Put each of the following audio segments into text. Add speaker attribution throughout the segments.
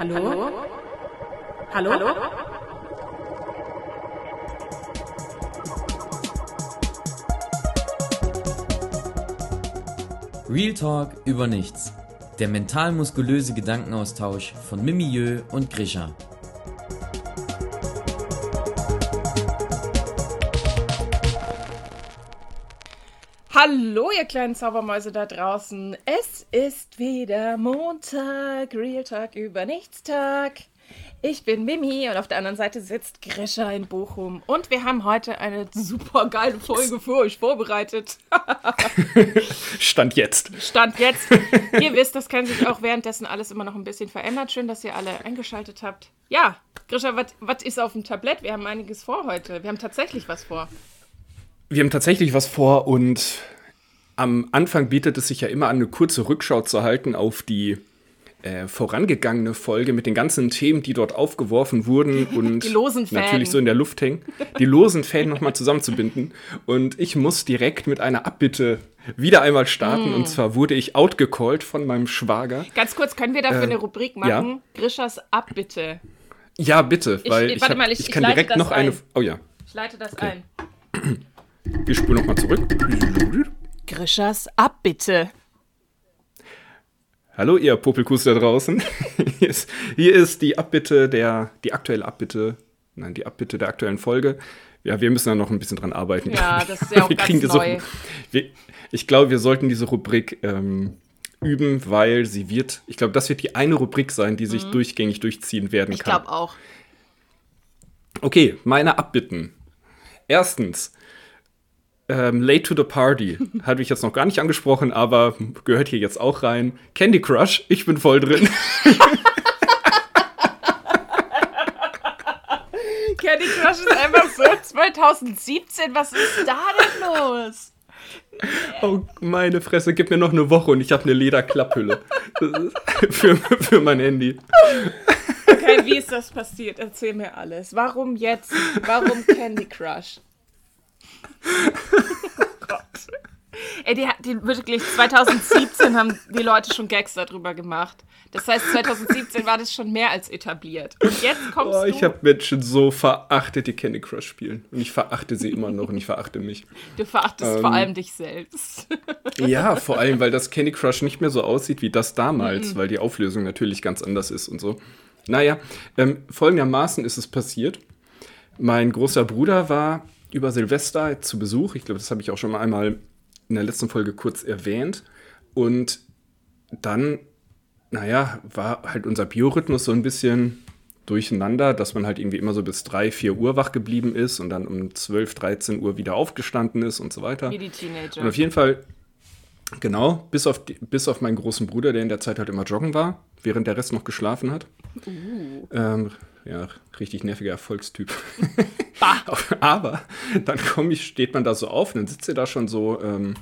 Speaker 1: Hallo? Hallo? Hallo?
Speaker 2: Real Talk über nichts. Der mental-muskulöse Gedankenaustausch von Mimieux und Grisha.
Speaker 1: Hallo, ihr kleinen Zaubermäuse da draußen. Es ist wieder Montag, Real Talk über Nichtstag. Ich bin Mimi und auf der anderen Seite sitzt Grisha in Bochum. Und wir haben heute eine super geile Folge für euch vorbereitet.
Speaker 3: Stand jetzt.
Speaker 1: Stand jetzt. ihr wisst, das kann sich auch währenddessen alles immer noch ein bisschen verändern. Schön, dass ihr alle eingeschaltet habt. Ja, Grisha, was ist auf dem Tablett? Wir haben einiges vor heute. Wir haben tatsächlich was vor.
Speaker 3: Wir haben tatsächlich was vor und am Anfang bietet es sich ja immer an, eine kurze Rückschau zu halten auf die äh, vorangegangene Folge mit den ganzen Themen, die dort aufgeworfen wurden und natürlich so in der Luft hängen, die losen Fäden nochmal zusammenzubinden. Und ich muss direkt mit einer Abbitte wieder einmal starten. Mm. Und zwar wurde ich outgecallt von meinem Schwager.
Speaker 1: Ganz kurz, können wir dafür äh, eine Rubrik machen? Ja? Grischas Abbitte.
Speaker 3: Ja, bitte, weil ich, ich, hab, mal, ich, ich kann direkt noch ein. eine. Oh ja.
Speaker 1: Ich leite das okay.
Speaker 3: ein. Wir spulen nochmal zurück.
Speaker 1: Grischers Abbitte.
Speaker 3: Hallo, ihr Popelkus da draußen. hier, ist, hier ist die Abbitte der, die aktuelle Abbitte, nein, die Abbitte der aktuellen Folge. Ja, wir müssen da noch ein bisschen dran arbeiten.
Speaker 1: Ja, das ist ja auch wir ganz neu.
Speaker 3: wir, ich glaube, wir sollten diese Rubrik ähm, üben, weil sie wird, ich glaube, das wird die eine Rubrik sein, die sich mhm. durchgängig durchziehen werden
Speaker 1: ich
Speaker 3: kann.
Speaker 1: Ich glaube auch.
Speaker 3: Okay, meine Abbitten. Erstens, ähm, Late to the Party. Hatte ich jetzt noch gar nicht angesprochen, aber gehört hier jetzt auch rein. Candy Crush, ich bin voll drin.
Speaker 1: Candy Crush ist einfach so 2017. Was ist da denn los?
Speaker 3: Oh, meine Fresse, gib mir noch eine Woche und ich habe eine Lederklapphülle. für, für mein Handy.
Speaker 1: Okay, wie ist das passiert? Erzähl mir alles. Warum jetzt? Warum Candy Crush? Oh Gott. Ey, die, die wirklich 2017 haben die Leute schon Gags darüber gemacht. Das heißt, 2017 war das schon mehr als etabliert. Und jetzt kommst oh.
Speaker 3: Ich habe Menschen so verachtet, die Candy Crush spielen. Und ich verachte sie immer noch und ich verachte mich.
Speaker 1: Du verachtest ähm, vor allem dich selbst.
Speaker 3: ja, vor allem, weil das Candy Crush nicht mehr so aussieht wie das damals, mhm. weil die Auflösung natürlich ganz anders ist und so. Naja, ähm, folgendermaßen ist es passiert. Mein großer Bruder war über Silvester zu Besuch. Ich glaube, das habe ich auch schon mal einmal in der letzten Folge kurz erwähnt. Und dann, naja, war halt unser Biorhythmus so ein bisschen durcheinander, dass man halt irgendwie immer so bis 3, 4 Uhr wach geblieben ist und dann um 12, 13 Uhr wieder aufgestanden ist und so weiter.
Speaker 1: Wie die Teenager.
Speaker 3: Und auf jeden Fall, genau, bis auf, die, bis auf meinen großen Bruder, der in der Zeit halt immer joggen war, während der Rest noch geschlafen hat. Uh. Ähm, ja, richtig nerviger Erfolgstyp. Aber dann komm ich, steht man da so auf und dann sitzt er da schon so ähm,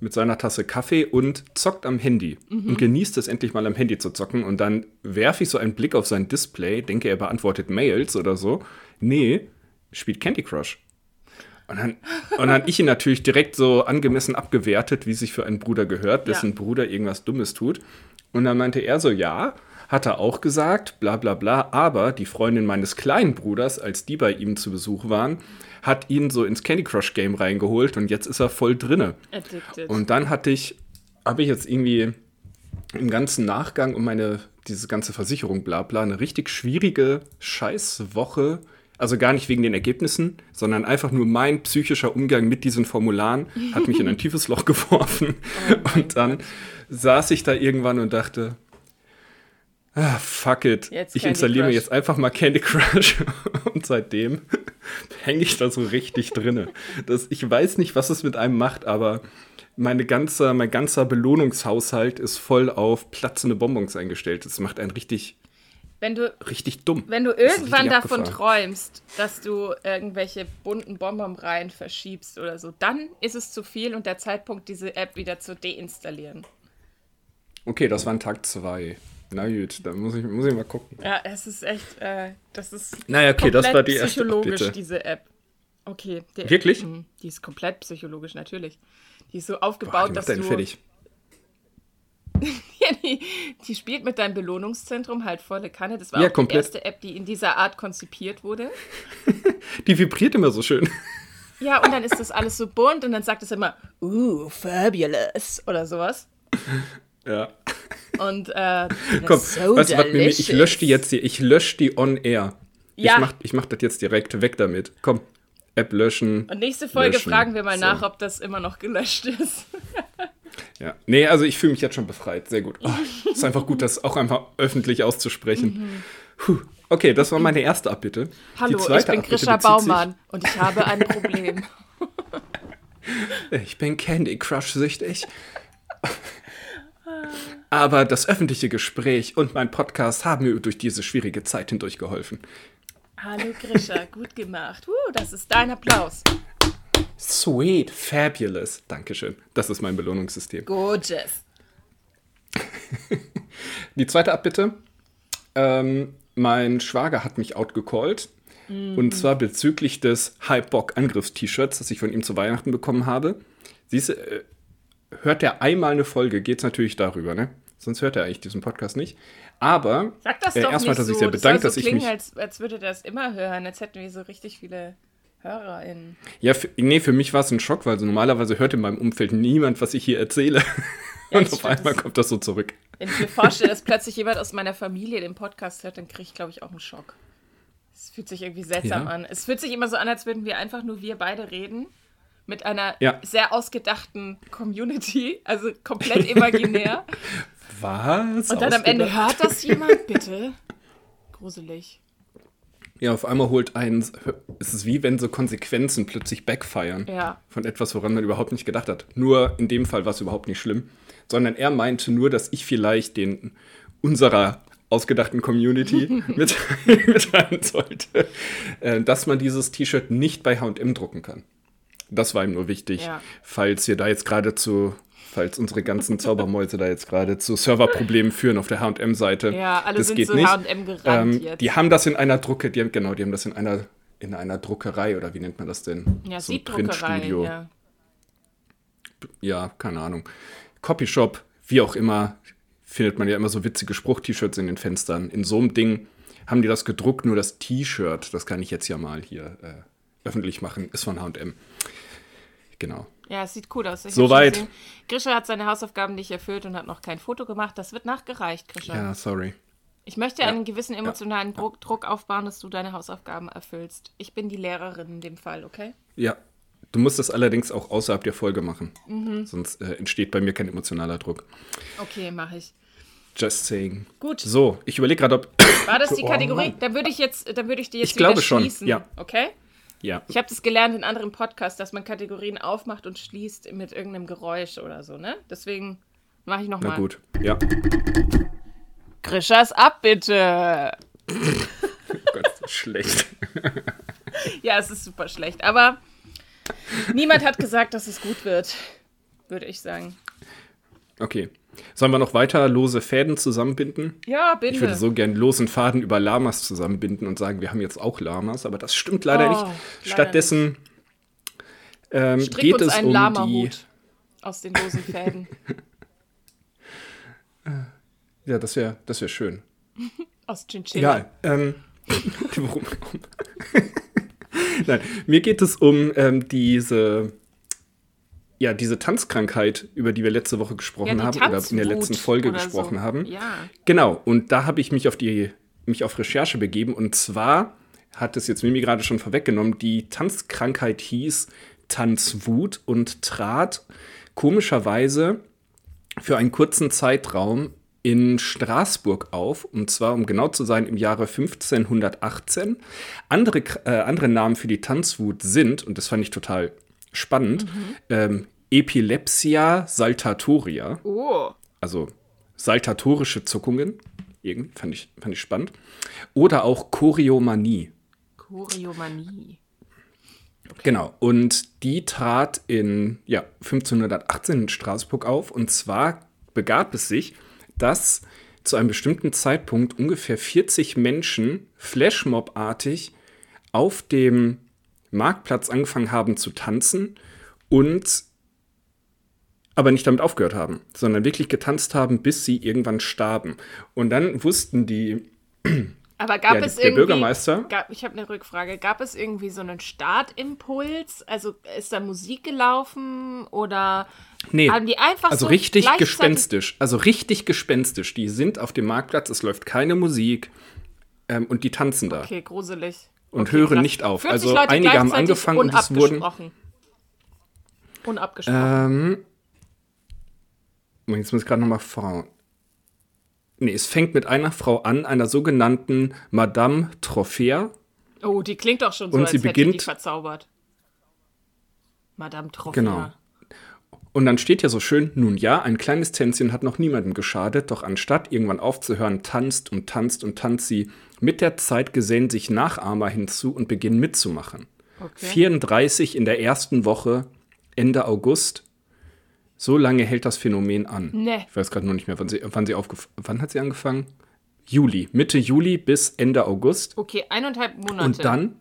Speaker 3: mit seiner Tasse Kaffee und zockt am Handy mhm. und genießt es endlich mal am Handy zu zocken. Und dann werfe ich so einen Blick auf sein Display, denke, er beantwortet Mails oder so. Nee, spielt Candy Crush. Und dann, und dann ich ihn natürlich direkt so angemessen abgewertet, wie sich für einen Bruder gehört, dessen ja. Bruder irgendwas Dummes tut. Und dann meinte er so, ja, hat er auch gesagt, bla bla bla, aber die Freundin meines kleinen Bruders, als die bei ihm zu Besuch waren, hat ihn so ins Candy Crush Game reingeholt und jetzt ist er voll drinne. Addicted. Und dann hatte ich, habe ich jetzt irgendwie im ganzen Nachgang um meine, diese ganze Versicherung bla bla, eine richtig schwierige Scheißwoche. Also gar nicht wegen den Ergebnissen, sondern einfach nur mein psychischer Umgang mit diesen Formularen hat mich in ein tiefes Loch geworfen. Oh und dann saß ich da irgendwann und dachte, ah, fuck it. Jetzt ich installiere mir jetzt einfach mal Candy Crush und seitdem hänge ich da so richtig drinne. Das, ich weiß nicht, was es mit einem macht, aber meine ganze, mein ganzer Belohnungshaushalt ist voll auf platzende Bonbons eingestellt. Das macht einen richtig,
Speaker 1: wenn du,
Speaker 3: richtig dumm.
Speaker 1: Wenn du irgendwann davon träumst, dass du irgendwelche bunten Bonbonreihen verschiebst oder so, dann ist es zu viel und der Zeitpunkt, diese App wieder zu deinstallieren.
Speaker 3: Okay, das war Tag 2. Na gut, dann muss ich, muss ich mal gucken.
Speaker 1: Ja, es ist echt, äh, das ist
Speaker 3: naja, okay, das war die erste
Speaker 1: psychologisch,
Speaker 3: Bitte.
Speaker 1: diese App. Okay.
Speaker 3: Der, Wirklich? Mh,
Speaker 1: die ist komplett psychologisch, natürlich. Die ist so aufgebaut, Boah, die dass du...
Speaker 3: fertig.
Speaker 1: die, die spielt mit deinem Belohnungszentrum halt volle Kanne. Das war
Speaker 3: Ja,
Speaker 1: auch
Speaker 3: komplett.
Speaker 1: die erste App, die in dieser Art konzipiert wurde.
Speaker 3: Die vibriert immer so schön.
Speaker 1: Ja, und dann ist das alles so bunt und dann sagt es immer, uh, fabulous oder sowas.
Speaker 3: Ja.
Speaker 1: Und äh,
Speaker 3: Komm,
Speaker 1: so
Speaker 3: was, Mimi? Ich lösche die jetzt hier. Ich lösche die on air.
Speaker 1: Ja.
Speaker 3: Ich mach, ich mach das jetzt direkt weg damit. Komm, App löschen.
Speaker 1: Und nächste Folge
Speaker 3: löschen.
Speaker 1: fragen wir mal
Speaker 3: So.
Speaker 1: nach, ob das immer noch gelöscht ist.
Speaker 3: Ja. Nee, also ich fühle mich jetzt schon befreit. Sehr gut. Oh, ist einfach gut, das auch einfach öffentlich auszusprechen. Puh. Okay, das war meine erste Abbitte.
Speaker 1: Mhm. Hallo, ich bin
Speaker 3: sich-
Speaker 1: Baumann und ich habe ein Problem.
Speaker 3: Ich bin Candy Crush süchtig. Aber das öffentliche Gespräch und mein Podcast haben mir durch diese schwierige Zeit hindurch geholfen.
Speaker 1: Hallo Grisha, gut gemacht. Uh, das ist dein Applaus.
Speaker 3: Sweet, fabulous. Dankeschön. Das ist mein Belohnungssystem.
Speaker 1: Gorgeous.
Speaker 3: Die zweite Abbitte. Ähm, mein Schwager hat mich outgecallt. Und zwar bezüglich des Hype-Bock-Angriffs-T-Shirts, das ich von ihm zu Weihnachten bekommen habe. Siehst du, äh, hört er einmal eine Folge, geht es natürlich darüber, ne? Sonst hört er eigentlich diesen Podcast nicht. Aber
Speaker 1: Sag das
Speaker 3: äh,
Speaker 1: doch
Speaker 3: erstmal
Speaker 1: nicht
Speaker 3: sich
Speaker 1: so.
Speaker 3: sehr
Speaker 1: das
Speaker 3: bedankt,
Speaker 1: soll
Speaker 3: dass
Speaker 1: so
Speaker 3: ich
Speaker 1: klingen,
Speaker 3: mich.
Speaker 1: als, als würde er das immer hören, als hätten wir so richtig viele HörerInnen.
Speaker 3: Ja, für, nee, für mich war es ein Schock, weil so normalerweise hört in meinem Umfeld niemand, was ich hier erzähle.
Speaker 1: Ja,
Speaker 3: Und
Speaker 1: ich
Speaker 3: auf
Speaker 1: fand
Speaker 3: einmal
Speaker 1: das-
Speaker 3: kommt das so zurück.
Speaker 1: Wenn ich mir vorstelle, dass plötzlich jemand aus meiner Familie den Podcast hört, dann kriege ich, glaube ich, auch einen Schock. Es fühlt sich irgendwie seltsam
Speaker 3: Ja.
Speaker 1: an. Es fühlt sich immer so an, als würden wir einfach nur wir beide reden. Mit einer
Speaker 3: Ja.
Speaker 1: sehr ausgedachten Community, also komplett imaginär.
Speaker 3: Was?
Speaker 1: Und dann am Ende hört das jemand, bitte. Gruselig.
Speaker 3: Ja, auf einmal holt einen. Es ist wie wenn so Konsequenzen plötzlich backfeiern.
Speaker 1: Ja.
Speaker 3: Von etwas, woran man überhaupt nicht gedacht hat. Nur in dem Fall war es überhaupt nicht schlimm. Sondern er meinte nur, dass ich vielleicht den unserer ausgedachten Community mit, mitteilen sollte, äh, dass man dieses T-Shirt nicht bei HM drucken kann. Das war ihm nur wichtig,
Speaker 1: Ja.
Speaker 3: falls ihr da jetzt gerade zu, falls unsere ganzen Zaubermäuse da jetzt gerade zu Serverproblemen führen auf der HM-Seite.
Speaker 1: Ja, alle
Speaker 3: das
Speaker 1: sind
Speaker 3: geht
Speaker 1: zu
Speaker 3: nicht.
Speaker 1: H&M gerannt
Speaker 3: Ähm,
Speaker 1: jetzt.
Speaker 3: die haben das in einer Drucke, die haben, genau, die haben das in einer, in einer Druckerei oder wie nennt man das denn?
Speaker 1: Ja,
Speaker 3: so ein
Speaker 1: Siebdruckerei. Ja.
Speaker 3: ja, keine Ahnung. Copyshop, wie auch immer, findet man ja immer so witzige Spruch-T-Shirts in den Fenstern. In so einem Ding haben die das gedruckt, nur das T-Shirt, das kann ich jetzt ja mal hier äh, öffentlich machen, ist von H&M. Genau.
Speaker 1: Ja, es sieht cool aus. Ich
Speaker 3: Soweit.
Speaker 1: Grisha hat seine Hausaufgaben nicht erfüllt und hat noch kein Foto gemacht. Das wird nachgereicht, Grisha.
Speaker 3: Ja, sorry.
Speaker 1: Ich möchte einen gewissen emotionalen Druck, Druck aufbauen, dass du deine Hausaufgaben erfüllst. Ich bin die Lehrerin in dem Fall, okay?
Speaker 3: Ja, du musst das allerdings auch außerhalb der Folge machen.
Speaker 1: Mhm.
Speaker 3: Sonst äh, entsteht bei mir kein emotionaler Druck.
Speaker 1: Okay, mache ich.
Speaker 3: Just saying.
Speaker 1: Gut.
Speaker 3: So, ich überlege gerade, ob.
Speaker 1: War das die
Speaker 3: Oh,
Speaker 1: Kategorie?
Speaker 3: Mann.
Speaker 1: dann würde ich jetzt, dann würde ich die jetzt
Speaker 3: Ich glaube schon,
Speaker 1: schließen.
Speaker 3: ja.
Speaker 1: Okay?
Speaker 3: Ja.
Speaker 1: Ich habe das gelernt in anderen Podcasts, dass man Kategorien aufmacht und schließt mit irgendeinem Geräusch oder so, ne? Deswegen mache ich
Speaker 3: Na
Speaker 1: nochmal.
Speaker 3: gut. Ja.
Speaker 1: Grischas ab, bitte.
Speaker 3: Oh Gott, schlecht.
Speaker 1: Ja, es ist super schlecht. Aber niemand hat gesagt, dass es gut wird, würde ich sagen.
Speaker 3: Okay. Sollen wir noch weiter lose Fäden zusammenbinden?
Speaker 1: Ja,
Speaker 3: Ich würde
Speaker 1: bitte.
Speaker 3: so gern losen Faden über Lamas zusammenbinden und sagen, wir haben jetzt auch Lamas, aber das stimmt leider
Speaker 1: Oh,
Speaker 3: nicht.
Speaker 1: leider
Speaker 3: Stattdessen ähm, geht es um die.
Speaker 1: Aus den losen Fäden.
Speaker 3: Ja, das wäre das wär schön.
Speaker 1: aus Chinchilla.
Speaker 3: Egal. Ähm, warum? Nein, mir geht es um ähm, diese, ja, diese Tanzkrankheit, über die wir letzte Woche gesprochen
Speaker 1: die
Speaker 3: haben oder in der letzten Folge gesprochen
Speaker 1: so.
Speaker 3: haben.
Speaker 1: Ja.
Speaker 3: Genau, und da habe ich mich auf die mich auf Recherche begeben und zwar hat es jetzt Mimi gerade schon vorweggenommen, die Tanzkrankheit hieß Tanzwut und trat komischerweise für einen kurzen Zeitraum in Straßburg auf, und zwar, um genau zu sein, im Jahre 1518. Andere, äh, andere Namen für die Tanzwut sind, und das fand ich total spannend, ähm, Epilepsia saltatoria,
Speaker 1: Oh.
Speaker 3: also saltatorische Zuckungen, irgendwie fand ich, fand ich spannend, oder auch Choreomanie.
Speaker 1: Choreomanie.
Speaker 3: Genau, und die trat in ja, 1518 in Straßburg auf. Und zwar begab es sich, dass zu einem bestimmten Zeitpunkt ungefähr 40 Menschen Flashmob-artig auf dem Marktplatz angefangen haben zu tanzen und aber nicht damit aufgehört haben, sondern wirklich getanzt haben, bis sie irgendwann starben. Und dann wussten die,
Speaker 1: Aber gab
Speaker 3: Ja,
Speaker 1: es
Speaker 3: der
Speaker 1: irgendwie.
Speaker 3: Bürgermeister-
Speaker 1: Gab, ich habe eine Rückfrage. Gab es irgendwie so einen Startimpuls? Also ist da Musik gelaufen oder
Speaker 3: nee,
Speaker 1: haben die einfach
Speaker 3: also
Speaker 1: so
Speaker 3: richtig gespenstisch, also richtig gespenstisch. Die sind auf dem Marktplatz, es läuft keine Musik ähm, und die tanzen da.
Speaker 1: Okay, gruselig.
Speaker 3: Und
Speaker 1: okay,
Speaker 3: hören
Speaker 1: krass.
Speaker 3: nicht auf.
Speaker 1: 40
Speaker 3: Also
Speaker 1: Leute
Speaker 3: einige haben angefangen und es wurden-
Speaker 1: unabgesprochen.
Speaker 3: Ähm, jetzt muss ich gerade nochmal fragen. Nee, es fängt mit einer Frau an, einer sogenannten Madame Trophäa.
Speaker 1: oh, die klingt doch schon so,
Speaker 3: und
Speaker 1: als
Speaker 3: sie
Speaker 1: hätte die
Speaker 3: beginnt-
Speaker 1: verzaubert. Madame Trophäa.
Speaker 3: Genau. Und dann steht ja so schön, nun ja, ein kleines Tänzchen hat noch niemandem geschadet, doch anstatt irgendwann aufzuhören, tanzt und tanzt und tanzt sie. Mit der Zeit gesellen sich Nachahmer hinzu und beginnen mitzumachen.
Speaker 1: Okay.
Speaker 3: 34 in der ersten Woche, Ende August. So lange hält das Phänomen an.
Speaker 1: Nee.
Speaker 3: Ich weiß gerade noch nicht mehr, wann sie, wann sie aufgef Wann hat sie angefangen? Juli. Mitte Juli bis Ende August.
Speaker 1: Okay, eineinhalb Monate.
Speaker 3: Und dann,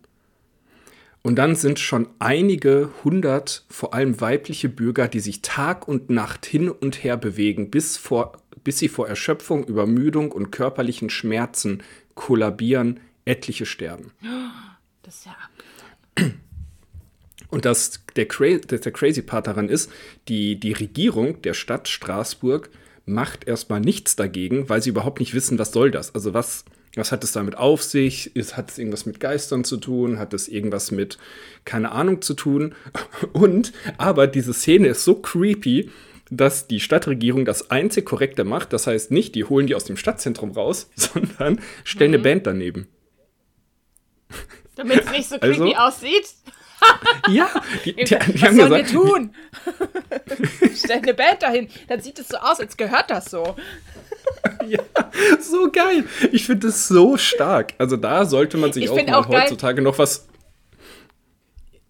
Speaker 3: und dann sind schon einige hundert, vor allem weibliche Bürger, die sich Tag und Nacht hin und her bewegen, bis, vor, bis sie vor Erschöpfung, Übermüdung und körperlichen Schmerzen kollabieren, etliche sterben.
Speaker 1: Das ist ja ab.
Speaker 3: Und das, der, Cra das, der crazy Part daran ist, die, die Regierung der Stadt Straßburg macht erstmal nichts dagegen, weil sie überhaupt nicht wissen, was soll das. Also was, was hat es damit auf sich? Ist, hat es irgendwas mit Geistern zu tun? Hat es irgendwas mit, keine Ahnung, zu tun? Und, aber diese Szene ist so creepy, dass die Stadtregierung das einzig Korrekte macht. Das heißt nicht, die holen die aus dem Stadtzentrum raus, sondern stellen eine Band daneben.
Speaker 1: Damit es nicht so creepy
Speaker 3: Also?
Speaker 1: aussieht.
Speaker 3: Ja, die, die, die
Speaker 1: Was
Speaker 3: haben
Speaker 1: sollen wir
Speaker 3: gesagt,
Speaker 1: tun? Stell eine Band dahin. Dann sieht es so aus, als gehört das so.
Speaker 3: Ja, so geil. Ich finde es so stark. Also da sollte man sich
Speaker 1: Ich
Speaker 3: auch
Speaker 1: auch
Speaker 3: heutzutage noch was.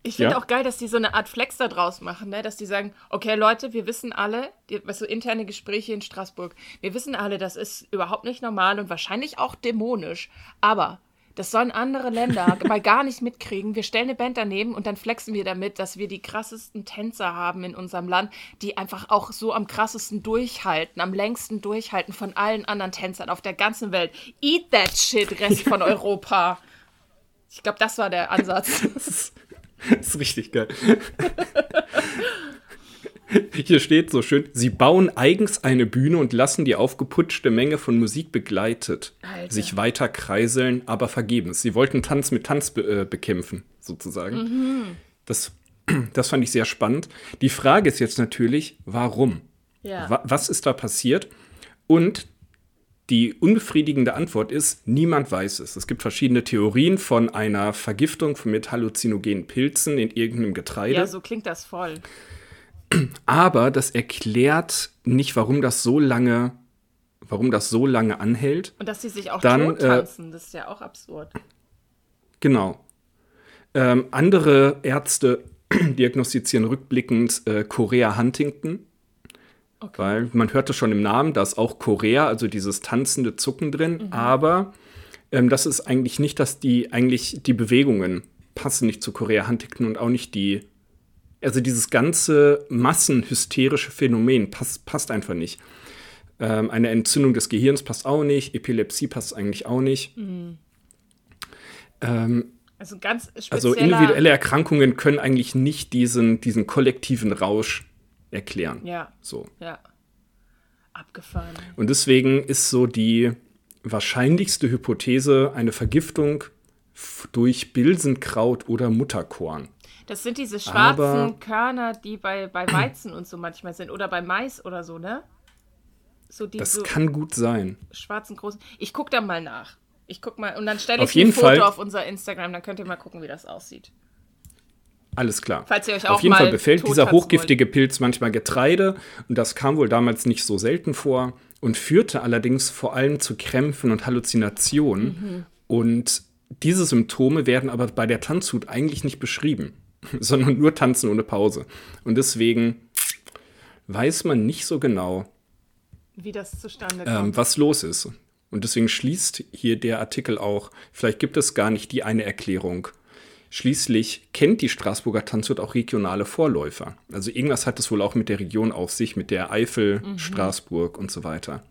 Speaker 1: Ich finde
Speaker 3: Ja.
Speaker 1: auch geil, dass die so eine Art Flex da draus machen, ne? dass die sagen, okay Leute, wir wissen alle, die, was so interne Gespräche in Straßburg, wir wissen alle, das ist überhaupt nicht normal und wahrscheinlich auch dämonisch, aber das sollen andere Länder mal gar nicht mitkriegen. Wir stellen eine Band daneben und dann flexen wir damit, dass wir die krassesten Tänzer haben in unserem Land, die einfach auch so am krassesten durchhalten, am längsten durchhalten von allen anderen Tänzern auf der ganzen Welt. Eat that shit, Rest von Europa. Ich glaube, das war der Ansatz.
Speaker 3: Das ist richtig geil. Hier steht so schön, sie bauen eigens eine Bühne und lassen die aufgeputschte Menge von Musik begleitet
Speaker 1: Alter.
Speaker 3: sich weiter kreiseln, aber vergebens. Sie wollten Tanz mit Tanz be äh, bekämpfen, sozusagen.
Speaker 1: Mhm.
Speaker 3: Das, das fand ich sehr spannend. Die Frage ist jetzt natürlich, warum?
Speaker 1: Ja.
Speaker 3: Wa was ist da passiert? Und die unbefriedigende Antwort ist, niemand weiß es. Es gibt verschiedene Theorien von einer Vergiftung mit halluzinogenen Pilzen in irgendeinem Getreide.
Speaker 1: Ja, so klingt das voll.
Speaker 3: Aber das erklärt nicht, warum das so lange, warum das so lange anhält.
Speaker 1: Und dass sie sich auch
Speaker 3: Dann,
Speaker 1: tot
Speaker 3: äh,
Speaker 1: tanzen, das ist ja auch absurd.
Speaker 3: Genau. Ähm, andere Ärzte diagnostizieren rückblickend äh, Korea Huntington,
Speaker 1: Okay.
Speaker 3: weil man hörte schon im Namen, da ist auch Korea, also dieses tanzende Zucken drin, aber ähm, das ist eigentlich nicht, dass die eigentlich die Bewegungen passen nicht zu Korea Huntington und auch nicht die, also dieses ganze massenhysterische Phänomen passt, passt einfach nicht. Ähm, eine Entzündung des Gehirns passt auch nicht, Epilepsie passt eigentlich auch nicht. Ähm,
Speaker 1: Also ganz
Speaker 3: also individuelle Erkrankungen können eigentlich nicht diesen, diesen kollektiven Rausch erklären.
Speaker 1: Ja,
Speaker 3: So.
Speaker 1: ja. Abgefahren.
Speaker 3: Und deswegen ist so die wahrscheinlichste Hypothese eine Vergiftung durch Bilsenkraut oder Mutterkorn.
Speaker 1: Das sind diese schwarzen
Speaker 3: Aber-
Speaker 1: Körner, die bei, bei Weizen und so manchmal sind. Oder bei Mais oder so, ne? So die
Speaker 3: Das
Speaker 1: so
Speaker 3: kann gut sein.
Speaker 1: schwarzen großen. Ich guck da mal nach. Ich guck mal und dann stelle ich ein Foto
Speaker 3: Fall-
Speaker 1: auf unser Instagram, dann könnt ihr mal gucken, wie das aussieht.
Speaker 3: Alles klar.
Speaker 1: Falls ihr euch auch
Speaker 3: Auf jeden Fall befällt dieser hochgiftige Pilz manchmal Getreide und das kam wohl damals nicht so selten vor und führte allerdings vor allem zu Krämpfen und Halluzinationen.
Speaker 1: Mhm.
Speaker 3: Und diese Symptome werden aber bei der Tanzhut eigentlich nicht beschrieben, sondern nur Tanzen ohne Pause. Und deswegen weiß man nicht so genau,
Speaker 1: Wie das zustande
Speaker 3: ähm,
Speaker 1: kommt.
Speaker 3: was los ist. Und deswegen schließt hier der Artikel auch, vielleicht gibt es gar nicht die eine Erklärung, Schließlich kennt die Straßburger Tanzwut auch regionale Vorläufer. Also irgendwas hat es wohl auch mit der Region auf sich, mit der Eifel, mhm. Straßburg und so weiter.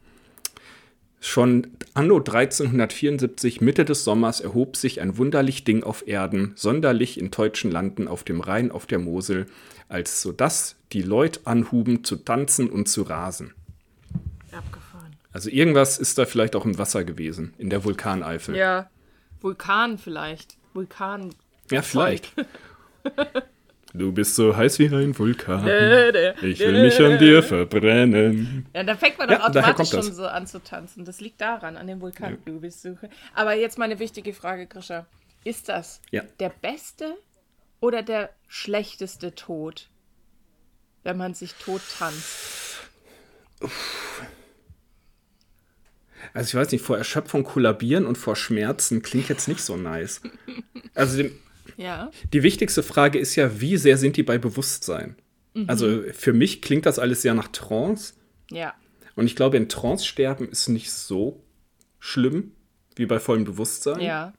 Speaker 3: Schon anno 1374, Mitte des Sommers, erhob sich ein wunderlich Ding auf Erden, sonderlich in deutschen Landen auf dem Rhein, auf der Mosel, als so dass die Leut anhuben zu tanzen und zu rasen. Abgefahren. Also irgendwas ist da vielleicht auch im Wasser gewesen, in der Vulkaneifel.
Speaker 1: Ja, Vulkan vielleicht. Vulkan.
Speaker 3: Ja, vielleicht. Du bist so heiß wie ein Vulkan. Ich will mich an dir verbrennen.
Speaker 1: Ja, da fängt man doch ja, automatisch schon so an zu tanzen. Das liegt daran, an dem Vulkan. Ja. Du bist so. Aber jetzt mal eine wichtige Frage, Grisha. Ist das ja. der beste oder der schlechteste Tod, wenn man sich tot tanzt?
Speaker 3: Also ich weiß nicht, vor Erschöpfung kollabieren und vor Schmerzen klingt jetzt nicht so nice. Also dem, ja. Die wichtigste Frage ist ja, wie sehr sind die bei Bewusstsein? Mhm. Also für mich klingt das alles sehr nach Trance.
Speaker 1: Ja.
Speaker 3: Und ich glaube, in Trance sterben ist nicht so schlimm wie bei vollem Bewusstsein.
Speaker 1: Ja.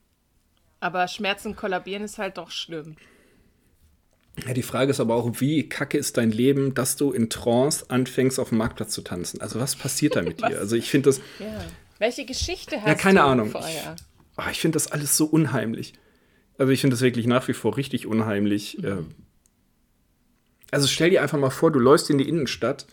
Speaker 1: Aber Schmerzen kollabieren ist halt doch schlimm.
Speaker 3: Ja, die Frage ist aber auch, wie kacke ist dein Leben, dass du in Trance anfängst, auf dem Marktplatz zu tanzen? Also, was passiert da mit dir? Also, ich finde das.
Speaker 1: Ja. Welche Geschichte hast
Speaker 3: ja, keine du Ahnung. vorher? Ich, oh, ich finde das alles so unheimlich. Also ich finde das wirklich nach wie vor richtig unheimlich. Mhm. Also stell dir einfach mal vor, du läufst in die Innenstadt.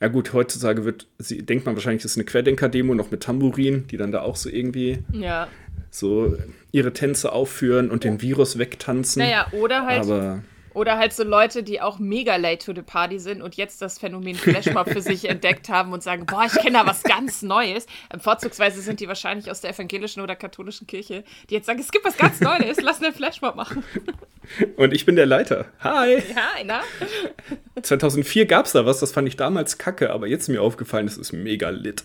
Speaker 3: Ja gut, heutzutage wird, denkt man wahrscheinlich, das ist eine Querdenker-Demo noch mit Tambourin, die dann da auch so irgendwie
Speaker 1: ja.
Speaker 3: so ihre Tänze aufführen und den Virus wegtanzen.
Speaker 1: Naja, oder halt Aber oder halt so Leute, die auch mega late to the party sind und jetzt das Phänomen Flashmob für sich entdeckt haben und sagen, boah, ich kenne da was ganz Neues. Vorzugsweise sind die wahrscheinlich aus der evangelischen oder katholischen Kirche, die jetzt sagen, es gibt was ganz Neues, lass einen Flashmob machen.
Speaker 3: Und ich bin der Leiter. Hi!
Speaker 1: Hi, na?
Speaker 3: 2004 gab es da was, das fand ich damals kacke, aber jetzt ist mir aufgefallen, das ist mega lit.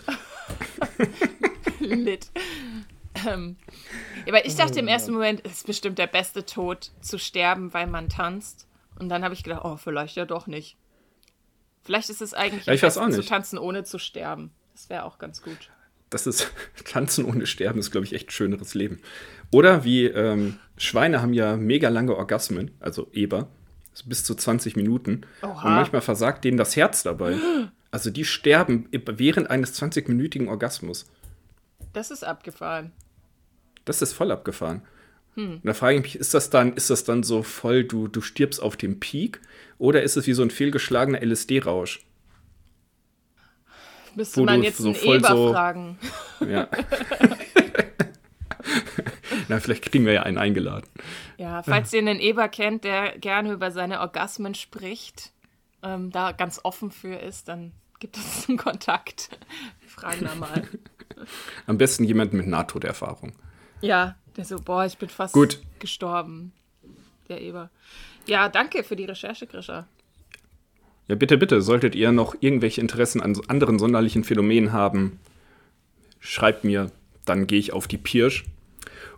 Speaker 1: lit. Ähm, aber ich dachte im ersten Moment, es ist bestimmt der beste Tod, zu sterben, weil man tanzt. Und dann habe ich gedacht, oh, vielleicht ja doch nicht. Vielleicht ist es eigentlich
Speaker 3: ja,
Speaker 1: zu tanzen, ohne zu sterben. Das wäre auch ganz gut.
Speaker 3: Das ist, tanzen ohne sterben ist, glaube ich, echt ein schöneres Leben. Oder wie ähm, Schweine haben ja mega lange Orgasmen, also Eber, bis zu 20 Minuten. Oha. Und manchmal versagt denen das Herz dabei. Also die sterben während eines 20-minütigen Orgasmus.
Speaker 1: Das ist abgefahren.
Speaker 3: Das ist voll abgefahren. Hm. Und da frage ich mich, ist das dann, ist das dann so voll, du, du stirbst auf dem Peak oder ist es wie so ein fehlgeschlagener LSD-Rausch?
Speaker 1: Müsste man jetzt so einen Eber so, fragen.
Speaker 3: Ja. Na, vielleicht kriegen wir ja einen eingeladen.
Speaker 1: Ja, falls ihr einen Eber kennt, der gerne über seine Orgasmen spricht, ähm, da ganz offen für ist, dann gibt es einen Kontakt. Wir fragen da mal.
Speaker 3: Am besten jemand mit Nahtoderfahrung.
Speaker 1: Ja, der so, boah, ich bin fast
Speaker 3: Gut.
Speaker 1: gestorben. Der Eber. Ja, danke für die Recherche, Grisha.
Speaker 3: Ja, bitte, bitte. Solltet ihr noch irgendwelche Interessen an anderen sonderlichen Phänomenen haben, schreibt mir, dann gehe ich auf die Pirsch.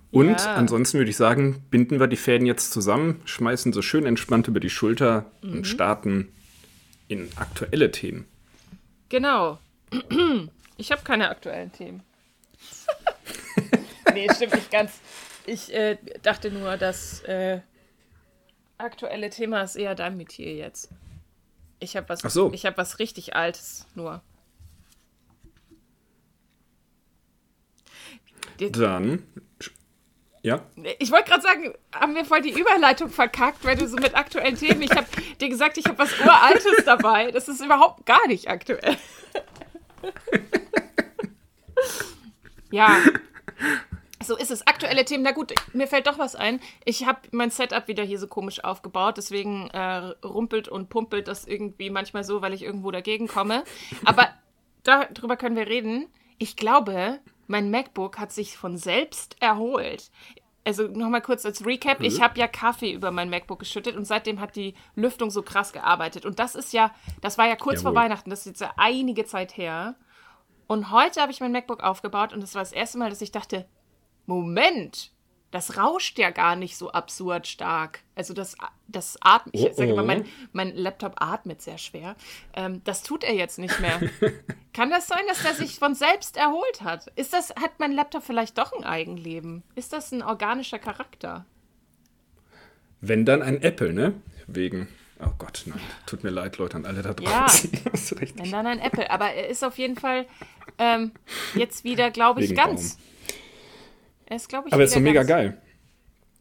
Speaker 3: Und ja. ansonsten würde ich sagen, binden wir die Fäden jetzt zusammen, schmeißen so schön entspannt über die Schulter mhm. und starten in aktuelle Themen.
Speaker 1: Genau. Ich habe keine aktuellen Themen. nee, stimmt nicht ganz. Ich äh, dachte nur, das äh, aktuelle Thema ist eher dein Metier jetzt. Ich habe was,
Speaker 3: so.
Speaker 1: hab was richtig Altes nur.
Speaker 3: Dann. Ja.
Speaker 1: Ich wollte gerade sagen, haben wir voll die Überleitung verkackt, weil du so mit aktuellen Themen. Ich habe dir gesagt, ich habe was Uraltes dabei. Das ist überhaupt gar nicht aktuell. ja. So ist es. Aktuelle Themen. Na gut, mir fällt doch was ein. Ich habe mein Setup wieder hier so komisch aufgebaut. Deswegen äh, rumpelt und pumpelt das irgendwie manchmal so, weil ich irgendwo dagegen komme. Aber darüber können wir reden. Ich glaube, mein MacBook hat sich von selbst erholt. Also nochmal kurz als Recap. Ich habe ja Kaffee über mein MacBook geschüttet und seitdem hat die Lüftung so krass gearbeitet. Und das ist ja, das war ja kurz Jawohl. vor Weihnachten. Das ist jetzt ja einige Zeit her. Und heute habe ich mein MacBook aufgebaut und das war das erste Mal, dass ich dachte, Moment, das rauscht ja gar nicht so absurd stark. Also das, das atmet, ich sage immer, mein, mein Laptop atmet sehr schwer. Ähm, das tut er jetzt nicht mehr. Kann das sein, dass der sich von selbst erholt hat? Ist das, hat mein Laptop vielleicht doch ein Eigenleben? Ist das ein organischer Charakter?
Speaker 3: Wenn dann ein Apple, ne? Wegen. Oh Gott, nein. Tut mir leid, Leute, an alle da draußen.
Speaker 1: Ja, wenn dann ein Apple. Aber er ist auf jeden Fall ähm, jetzt wieder, glaube ich, Wegen ganz. Baum.
Speaker 3: Er ist, glaube ich, Aber er ist so mega geil.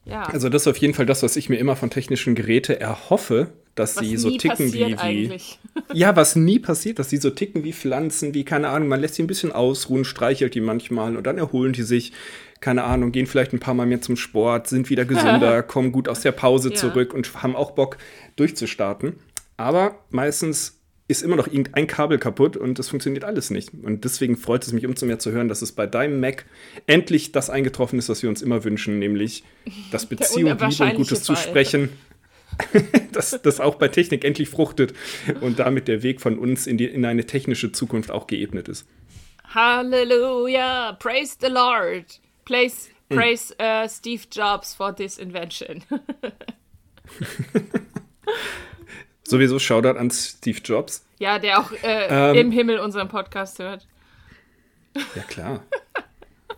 Speaker 3: Ja. Also das ist auf jeden Fall das, was ich mir immer von technischen Geräten erhoffe, dass was sie so ticken wie, wie ja, was nie passiert, dass sie so ticken wie Pflanzen, wie keine Ahnung, man lässt sie ein bisschen ausruhen, streichelt die manchmal und dann erholen die sich, keine Ahnung, gehen vielleicht ein paar Mal mehr zum Sport, sind wieder gesünder, kommen gut aus der Pause ja. zurück und haben auch Bock durchzustarten. Aber meistens ist immer noch irgendein Kabel kaputt und das funktioniert alles nicht. Und deswegen freut es mich umso mehr zu hören, dass es bei deinem Mac endlich das eingetroffen ist, was wir uns immer wünschen, nämlich das Beziehung, Liebe und Gutes Fall. zu sprechen. dass das auch bei Technik endlich fruchtet und damit der Weg von uns in, die, in eine technische Zukunft auch geebnet ist.
Speaker 1: Halleluja, praise the Lord. Praise, praise uh, Steve Jobs for this invention.
Speaker 3: Sowieso Shoutout an Steve Jobs.
Speaker 1: Ja, der auch äh, ähm, im Himmel unseren Podcast hört.
Speaker 3: Ja, klar.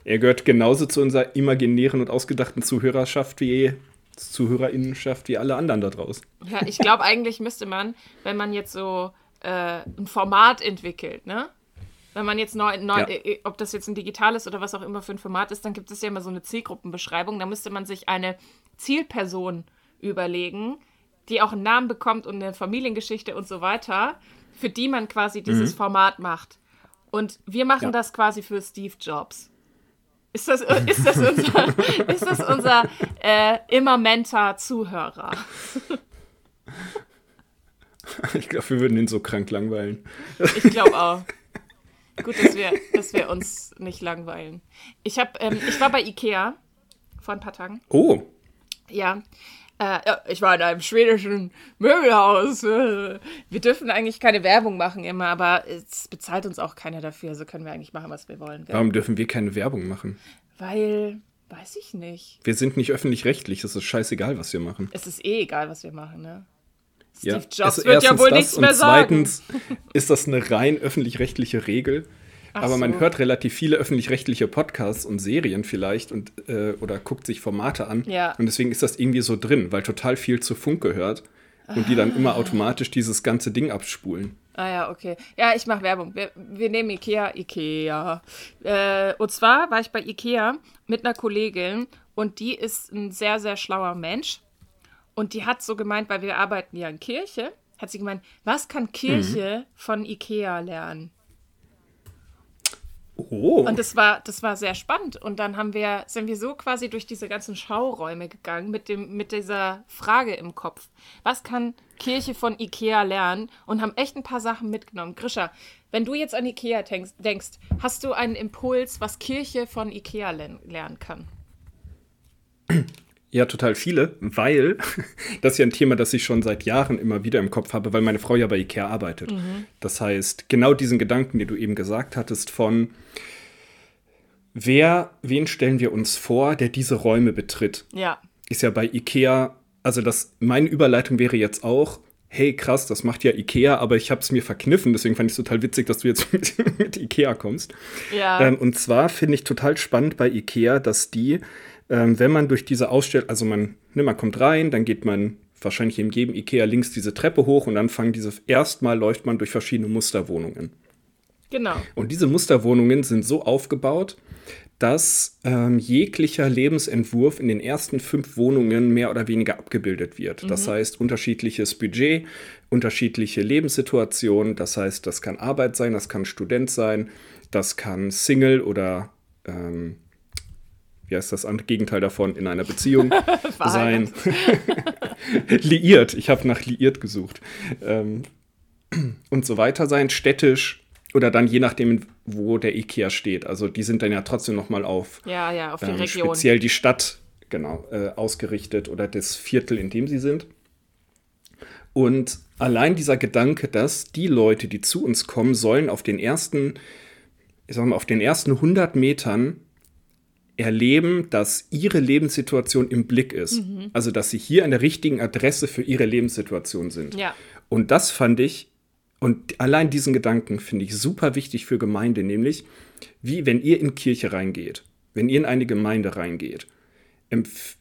Speaker 3: er gehört genauso zu unserer imaginären und ausgedachten Zuhörerschaft wie Zuhörerinnenschaft wie alle anderen da draußen.
Speaker 1: Ja, ich glaube, eigentlich müsste man, wenn man jetzt so äh, ein Format entwickelt, ne? Wenn man jetzt neu, neu ja. äh, ob das jetzt ein digitales oder was auch immer für ein Format ist, dann gibt es ja immer so eine Zielgruppenbeschreibung. Da müsste man sich eine Zielperson überlegen, die auch einen Namen bekommt und eine Familiengeschichte und so weiter, für die man quasi dieses mhm. Format macht. Und wir machen ja. das quasi für Steve Jobs. Ist das, ist das unser, ist das unser äh, immermenter Zuhörer?
Speaker 3: Ich glaube, wir würden ihn so krank langweilen.
Speaker 1: Ich glaube auch. Gut, dass wir, dass wir uns nicht langweilen. Ich, hab, ähm, ich war bei Ikea vor ein paar Tagen.
Speaker 3: Oh.
Speaker 1: Ja. Äh, ja, ich war in einem schwedischen Möbelhaus. Wir dürfen eigentlich keine Werbung machen immer, aber es bezahlt uns auch keiner dafür. Also können wir eigentlich machen, was wir wollen.
Speaker 3: Warum dürfen wir keine Werbung machen?
Speaker 1: Weil, weiß ich nicht.
Speaker 3: Wir sind nicht öffentlich-rechtlich. Es ist scheißegal, was wir machen.
Speaker 1: Es ist eh egal, was wir machen, ne?
Speaker 3: Steve ja, Jobs wird ja wohl nichts mehr sagen. Und zweitens ist das eine rein öffentlich-rechtliche Regel. Ach aber man so. hört relativ viele öffentlich-rechtliche Podcasts und Serien vielleicht und äh, oder guckt sich Formate an.
Speaker 1: Ja.
Speaker 3: Und deswegen ist das irgendwie so drin, weil total viel zu Funk gehört und die dann immer automatisch dieses ganze Ding abspulen.
Speaker 1: Ah ja, okay. Ja, ich mache Werbung. Wir, wir, nehmen Ikea, Ikea. Äh, und zwar war ich bei Ikea mit einer Kollegin und die ist ein sehr, sehr schlauer Mensch. Und die hat so gemeint, weil wir arbeiten ja in Kirche, hat sie gemeint, was kann Kirche mhm. von Ikea lernen?
Speaker 3: Oh.
Speaker 1: Und das war, das war sehr spannend. Und dann haben wir, sind wir so quasi durch diese ganzen Schauräume gegangen mit, dem, mit dieser Frage im Kopf. Was kann Kirche von Ikea lernen? Und haben echt ein paar Sachen mitgenommen. Grisha, wenn du jetzt an Ikea denkst, denkst hast du einen Impuls, was Kirche von Ikea lernen kann?
Speaker 3: Ja, total viele, weil das ist ja ein Thema, das ich schon seit Jahren immer wieder im Kopf habe, weil meine Frau ja bei Ikea arbeitet. Mhm. Das heißt, genau diesen Gedanken, den du eben gesagt hattest, von wer, wen stellen wir uns vor, der diese Räume betritt?
Speaker 1: Ja.
Speaker 3: Ist ja bei Ikea, also das, meine Überleitung wäre jetzt auch, hey krass, das macht ja Ikea, aber ich habe es mir verkniffen, deswegen fand ich es total witzig, dass du jetzt mit, mit Ikea kommst.
Speaker 1: Ja.
Speaker 3: Ähm, und zwar finde ich total spannend bei Ikea, dass die ähm, wenn man durch diese Ausstellung, also man, ne, man kommt rein, dann geht man wahrscheinlich in jedem Ikea links diese Treppe hoch und dann fangen diese, erstmal läuft man durch verschiedene Musterwohnungen.
Speaker 1: Genau.
Speaker 3: Und diese Musterwohnungen sind so aufgebaut, dass ähm, jeglicher Lebensentwurf in den ersten fünf Wohnungen mehr oder weniger abgebildet wird. Mhm. Das heißt, unterschiedliches Budget, unterschiedliche Lebenssituationen. Das heißt, das kann Arbeit sein, das kann Student sein, das kann Single oder ähm, wie heißt das Gegenteil davon, in einer Beziehung sein. liiert, ich habe nach liiert gesucht. Ähm, und so weiter sein, städtisch oder dann je nachdem, wo der IKEA steht. Also die sind dann ja trotzdem nochmal auf,
Speaker 1: ja, ja, auf die ähm,
Speaker 3: Region. speziell die Stadt genau, äh, ausgerichtet oder das Viertel, in dem sie sind. Und allein dieser Gedanke, dass die Leute, die zu uns kommen, sollen auf den ersten, ich sag mal, auf den ersten 100 Metern erleben, dass ihre Lebenssituation im Blick ist. Mhm. Also, dass sie hier an der richtigen Adresse für ihre Lebenssituation sind.
Speaker 1: Ja.
Speaker 3: Und das fand ich, und allein diesen Gedanken finde ich super wichtig für Gemeinde, nämlich, wie wenn ihr in Kirche reingeht, wenn ihr in eine Gemeinde reingeht,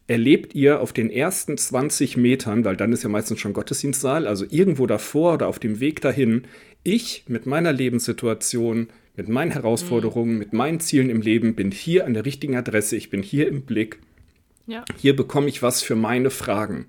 Speaker 3: erlebt ihr auf den ersten 20 Metern, weil dann ist ja meistens schon Gottesdienstsaal, also irgendwo davor oder auf dem Weg dahin, ich mit meiner Lebenssituation, mit meinen Herausforderungen, mhm. mit meinen Zielen im Leben bin hier an der richtigen Adresse, ich bin hier im Blick. Ja. Hier bekomme ich was für meine Fragen.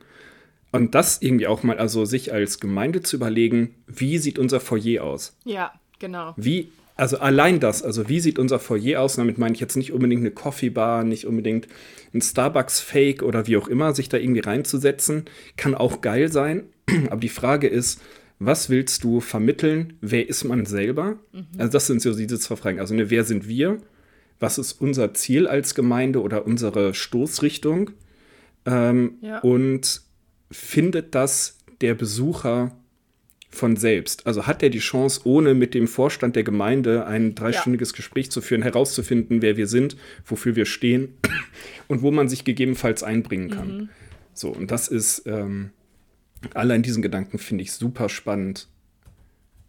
Speaker 3: Und das irgendwie auch mal, also sich als Gemeinde zu überlegen, wie sieht unser Foyer aus?
Speaker 1: Ja, genau.
Speaker 3: Wie, also allein das, also wie sieht unser Foyer aus? Damit meine ich jetzt nicht unbedingt eine Coffee Bar, nicht unbedingt ein Starbucks Fake oder wie auch immer, sich da irgendwie reinzusetzen, kann auch geil sein. Aber die Frage ist, was willst du vermitteln? Wer ist man selber? Mhm. Also das sind so diese zwei Fragen. Also ne, wer sind wir? Was ist unser Ziel als Gemeinde oder unsere Stoßrichtung? Ähm, ja. Und findet das der Besucher von selbst? Also hat er die Chance, ohne mit dem Vorstand der Gemeinde ein dreistündiges ja. Gespräch zu führen, herauszufinden, wer wir sind, wofür wir stehen und wo man sich gegebenenfalls einbringen kann? Mhm. So, und das ist ähm, allein diesen Gedanken finde ich super spannend.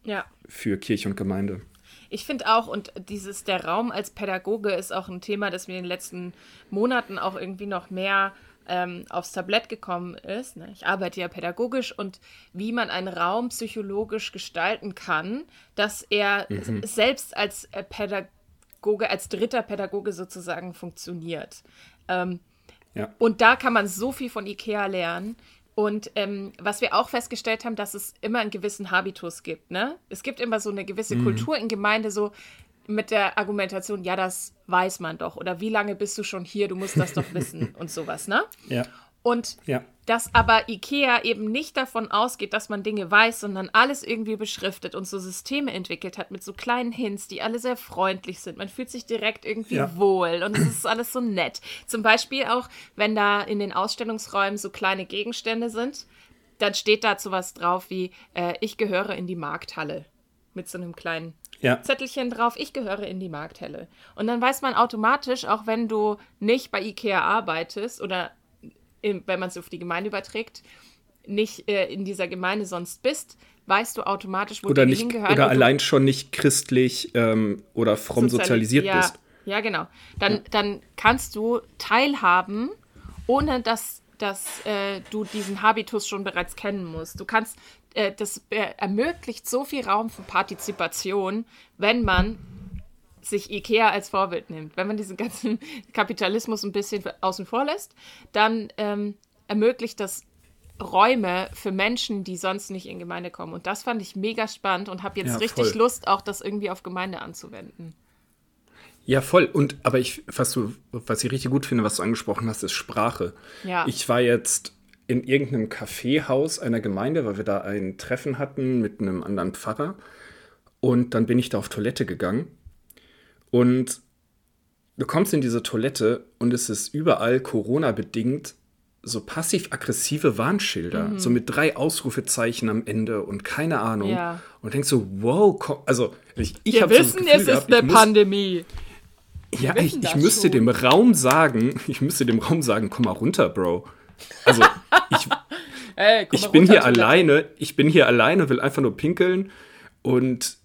Speaker 3: Ja. Für Kirche und Gemeinde.
Speaker 1: Ich finde auch, und dieses, der Raum als Pädagoge ist auch ein Thema, das mir in den letzten Monaten auch irgendwie noch mehr ähm, aufs Tablett gekommen ist. Ne? Ich arbeite ja pädagogisch und wie man einen Raum psychologisch gestalten kann, dass er mhm. selbst als äh, Pädagoge, als dritter Pädagoge sozusagen funktioniert. Ähm, ja. Und da kann man so viel von IKEA lernen. Und ähm, was wir auch festgestellt haben, dass es immer einen gewissen Habitus gibt. Ne? Es gibt immer so eine gewisse mhm. Kultur in Gemeinde, so mit der Argumentation, ja, das weiß man doch. Oder wie lange bist du schon hier? Du musst das doch wissen und sowas, ne?
Speaker 3: Ja.
Speaker 1: Und ja. dass aber IKEA eben nicht davon ausgeht, dass man Dinge weiß, sondern alles irgendwie beschriftet und so Systeme entwickelt hat mit so kleinen Hints, die alle sehr freundlich sind. Man fühlt sich direkt irgendwie ja. wohl und es ist alles so nett. Zum Beispiel auch, wenn da in den Ausstellungsräumen so kleine Gegenstände sind, dann steht dazu was drauf wie, äh, ich gehöre in die Markthalle. Mit so einem kleinen ja. Zettelchen drauf, ich gehöre in die Markthalle. Und dann weiß man automatisch, auch wenn du nicht bei IKEA arbeitest oder wenn man es auf die Gemeinde überträgt, nicht äh, in dieser Gemeinde sonst bist, weißt du automatisch, wo
Speaker 3: oder
Speaker 1: du
Speaker 3: nicht, hingehört. Oder allein schon nicht christlich ähm, oder fromm sozialisiert
Speaker 1: ja,
Speaker 3: bist.
Speaker 1: Ja, genau. Dann, ja. dann kannst du teilhaben, ohne dass, dass äh, du diesen Habitus schon bereits kennen musst. Du kannst, äh, das ermöglicht so viel Raum für Partizipation, wenn man sich IKEA als Vorbild nimmt, wenn man diesen ganzen Kapitalismus ein bisschen außen vor lässt, dann ähm, ermöglicht das Räume für Menschen, die sonst nicht in Gemeinde kommen. Und das fand ich mega spannend und habe jetzt ja, richtig Lust, auch das irgendwie auf Gemeinde anzuwenden.
Speaker 3: Ja, voll. Und aber ich, was du, was ich richtig gut finde, was du angesprochen hast, ist Sprache. Ja. Ich war jetzt in irgendeinem Kaffeehaus einer Gemeinde, weil wir da ein Treffen hatten mit einem anderen Pfarrer. Und dann bin ich da auf Toilette gegangen und du kommst in diese Toilette und es ist überall Corona-bedingt so passiv-aggressive Warnschilder, mhm. so mit drei Ausrufezeichen am Ende und keine Ahnung. Ja. Und denkst so, wow, komm, also ich, ich
Speaker 1: Wir wissen, so es gehabt, ist eine muss, Pandemie.
Speaker 3: Ja, ich, ich müsste schon. dem Raum sagen, ich müsste dem Raum sagen, komm mal runter, Bro. Also ich, hey, ich bin hier alleine, ich bin hier alleine, will einfach nur pinkeln und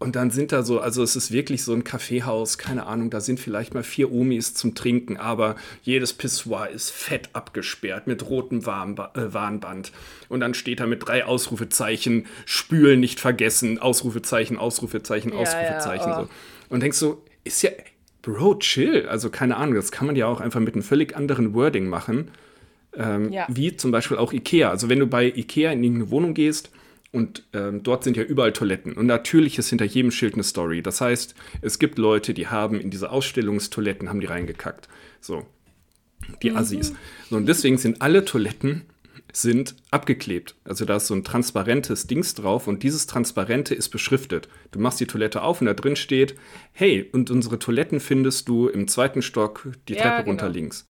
Speaker 3: und dann sind da so, also es ist wirklich so ein Kaffeehaus, keine Ahnung, da sind vielleicht mal vier Omis zum Trinken, aber jedes Pissoir ist fett abgesperrt mit rotem Warnba äh, Warnband. Und dann steht da mit drei Ausrufezeichen, spülen nicht vergessen, Ausrufezeichen, Ausrufezeichen, ja, Ausrufezeichen. Ja, oh. so. Und denkst so, ist ja, Bro, chill. Also keine Ahnung, das kann man ja auch einfach mit einem völlig anderen Wording machen. Ähm, ja. Wie zum Beispiel auch Ikea. Also wenn du bei Ikea in irgendeine Wohnung gehst, und ähm, dort sind ja überall Toiletten. Und natürlich ist hinter jedem Schild eine Story. Das heißt, es gibt Leute, die haben in diese Ausstellungstoiletten, haben die reingekackt. So. Die mhm. Assis. So, und deswegen sind alle Toiletten sind abgeklebt. Also da ist so ein transparentes Dings drauf und dieses Transparente ist beschriftet. Du machst die Toilette auf und da drin steht, hey, und unsere Toiletten findest du im zweiten Stock die ja, Treppe genau. runter links.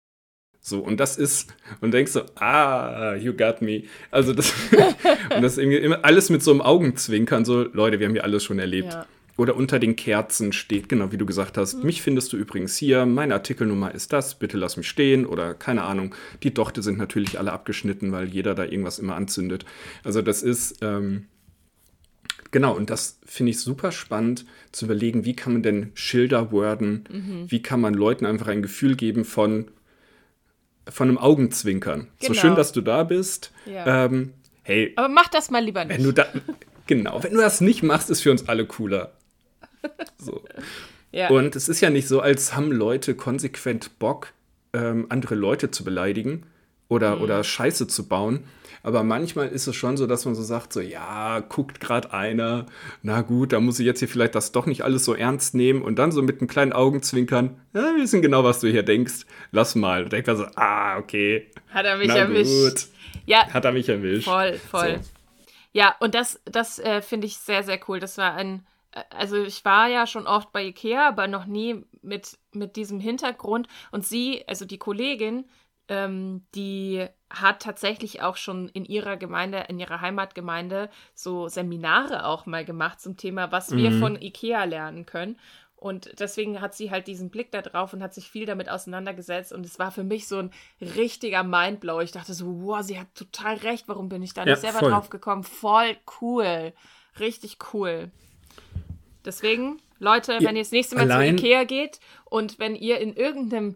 Speaker 3: So, und das ist, und denkst so, ah, you got me. Also das, und das ist irgendwie immer alles mit so einem Augenzwinkern, so, Leute, wir haben hier alles schon erlebt. Ja. Oder unter den Kerzen steht, genau wie du gesagt hast, mhm. mich findest du übrigens hier, meine Artikelnummer ist das, bitte lass mich stehen oder keine Ahnung. Die Dochte sind natürlich alle abgeschnitten, weil jeder da irgendwas immer anzündet. Also das ist, ähm, genau, und das finde ich super spannend zu überlegen, wie kann man denn Schilder worden, mhm. wie kann man Leuten einfach ein Gefühl geben von, von einem Augenzwinkern.
Speaker 1: Genau.
Speaker 3: So schön, dass du da bist.
Speaker 1: Ja.
Speaker 3: Ähm, hey,
Speaker 1: Aber mach das mal lieber nicht.
Speaker 3: wenn du da, genau, wenn du das nicht machst, ist für uns alle cooler. So.
Speaker 1: ja.
Speaker 3: Und es ist ja nicht so, als haben Leute konsequent Bock, ähm, andere Leute zu beleidigen oder, oder Scheiße zu bauen. Aber manchmal ist es schon so, dass man so sagt, so, ja, guckt gerade einer, na gut, da muss ich jetzt hier vielleicht das doch nicht alles so ernst nehmen und dann so mit einem kleinen Augenzwinkern, ja, wir wissen genau, was du hier denkst, lass mal. Und denkt man so, ah, okay,
Speaker 1: Hat er mich
Speaker 3: na
Speaker 1: erwischt.
Speaker 3: gut,
Speaker 1: Ja,
Speaker 3: hat er mich erwischt.
Speaker 1: voll, voll.
Speaker 3: So.
Speaker 1: Ja, und das, das äh, finde ich sehr, sehr cool. Das war ein, äh, also ich war ja schon oft bei Ikea, aber noch nie mit, mit diesem Hintergrund. Und sie, also die Kollegin, ähm, die hat tatsächlich auch schon in ihrer Gemeinde, in ihrer Heimatgemeinde, so Seminare auch mal gemacht zum Thema, was wir
Speaker 3: Mhm.
Speaker 1: von Ikea lernen können. Und deswegen hat sie halt diesen Blick da drauf und hat sich viel damit auseinandergesetzt. Und es war für mich so ein richtiger Mindblow. Ich dachte so, wow, sie hat total recht. Warum bin ich da
Speaker 3: Ja,
Speaker 1: nicht selber
Speaker 3: voll.
Speaker 1: drauf gekommen? Voll cool. Richtig cool. Deswegen, Leute, wenn ihr das nächste Mal zu Ikea geht und wenn ihr in irgendeinem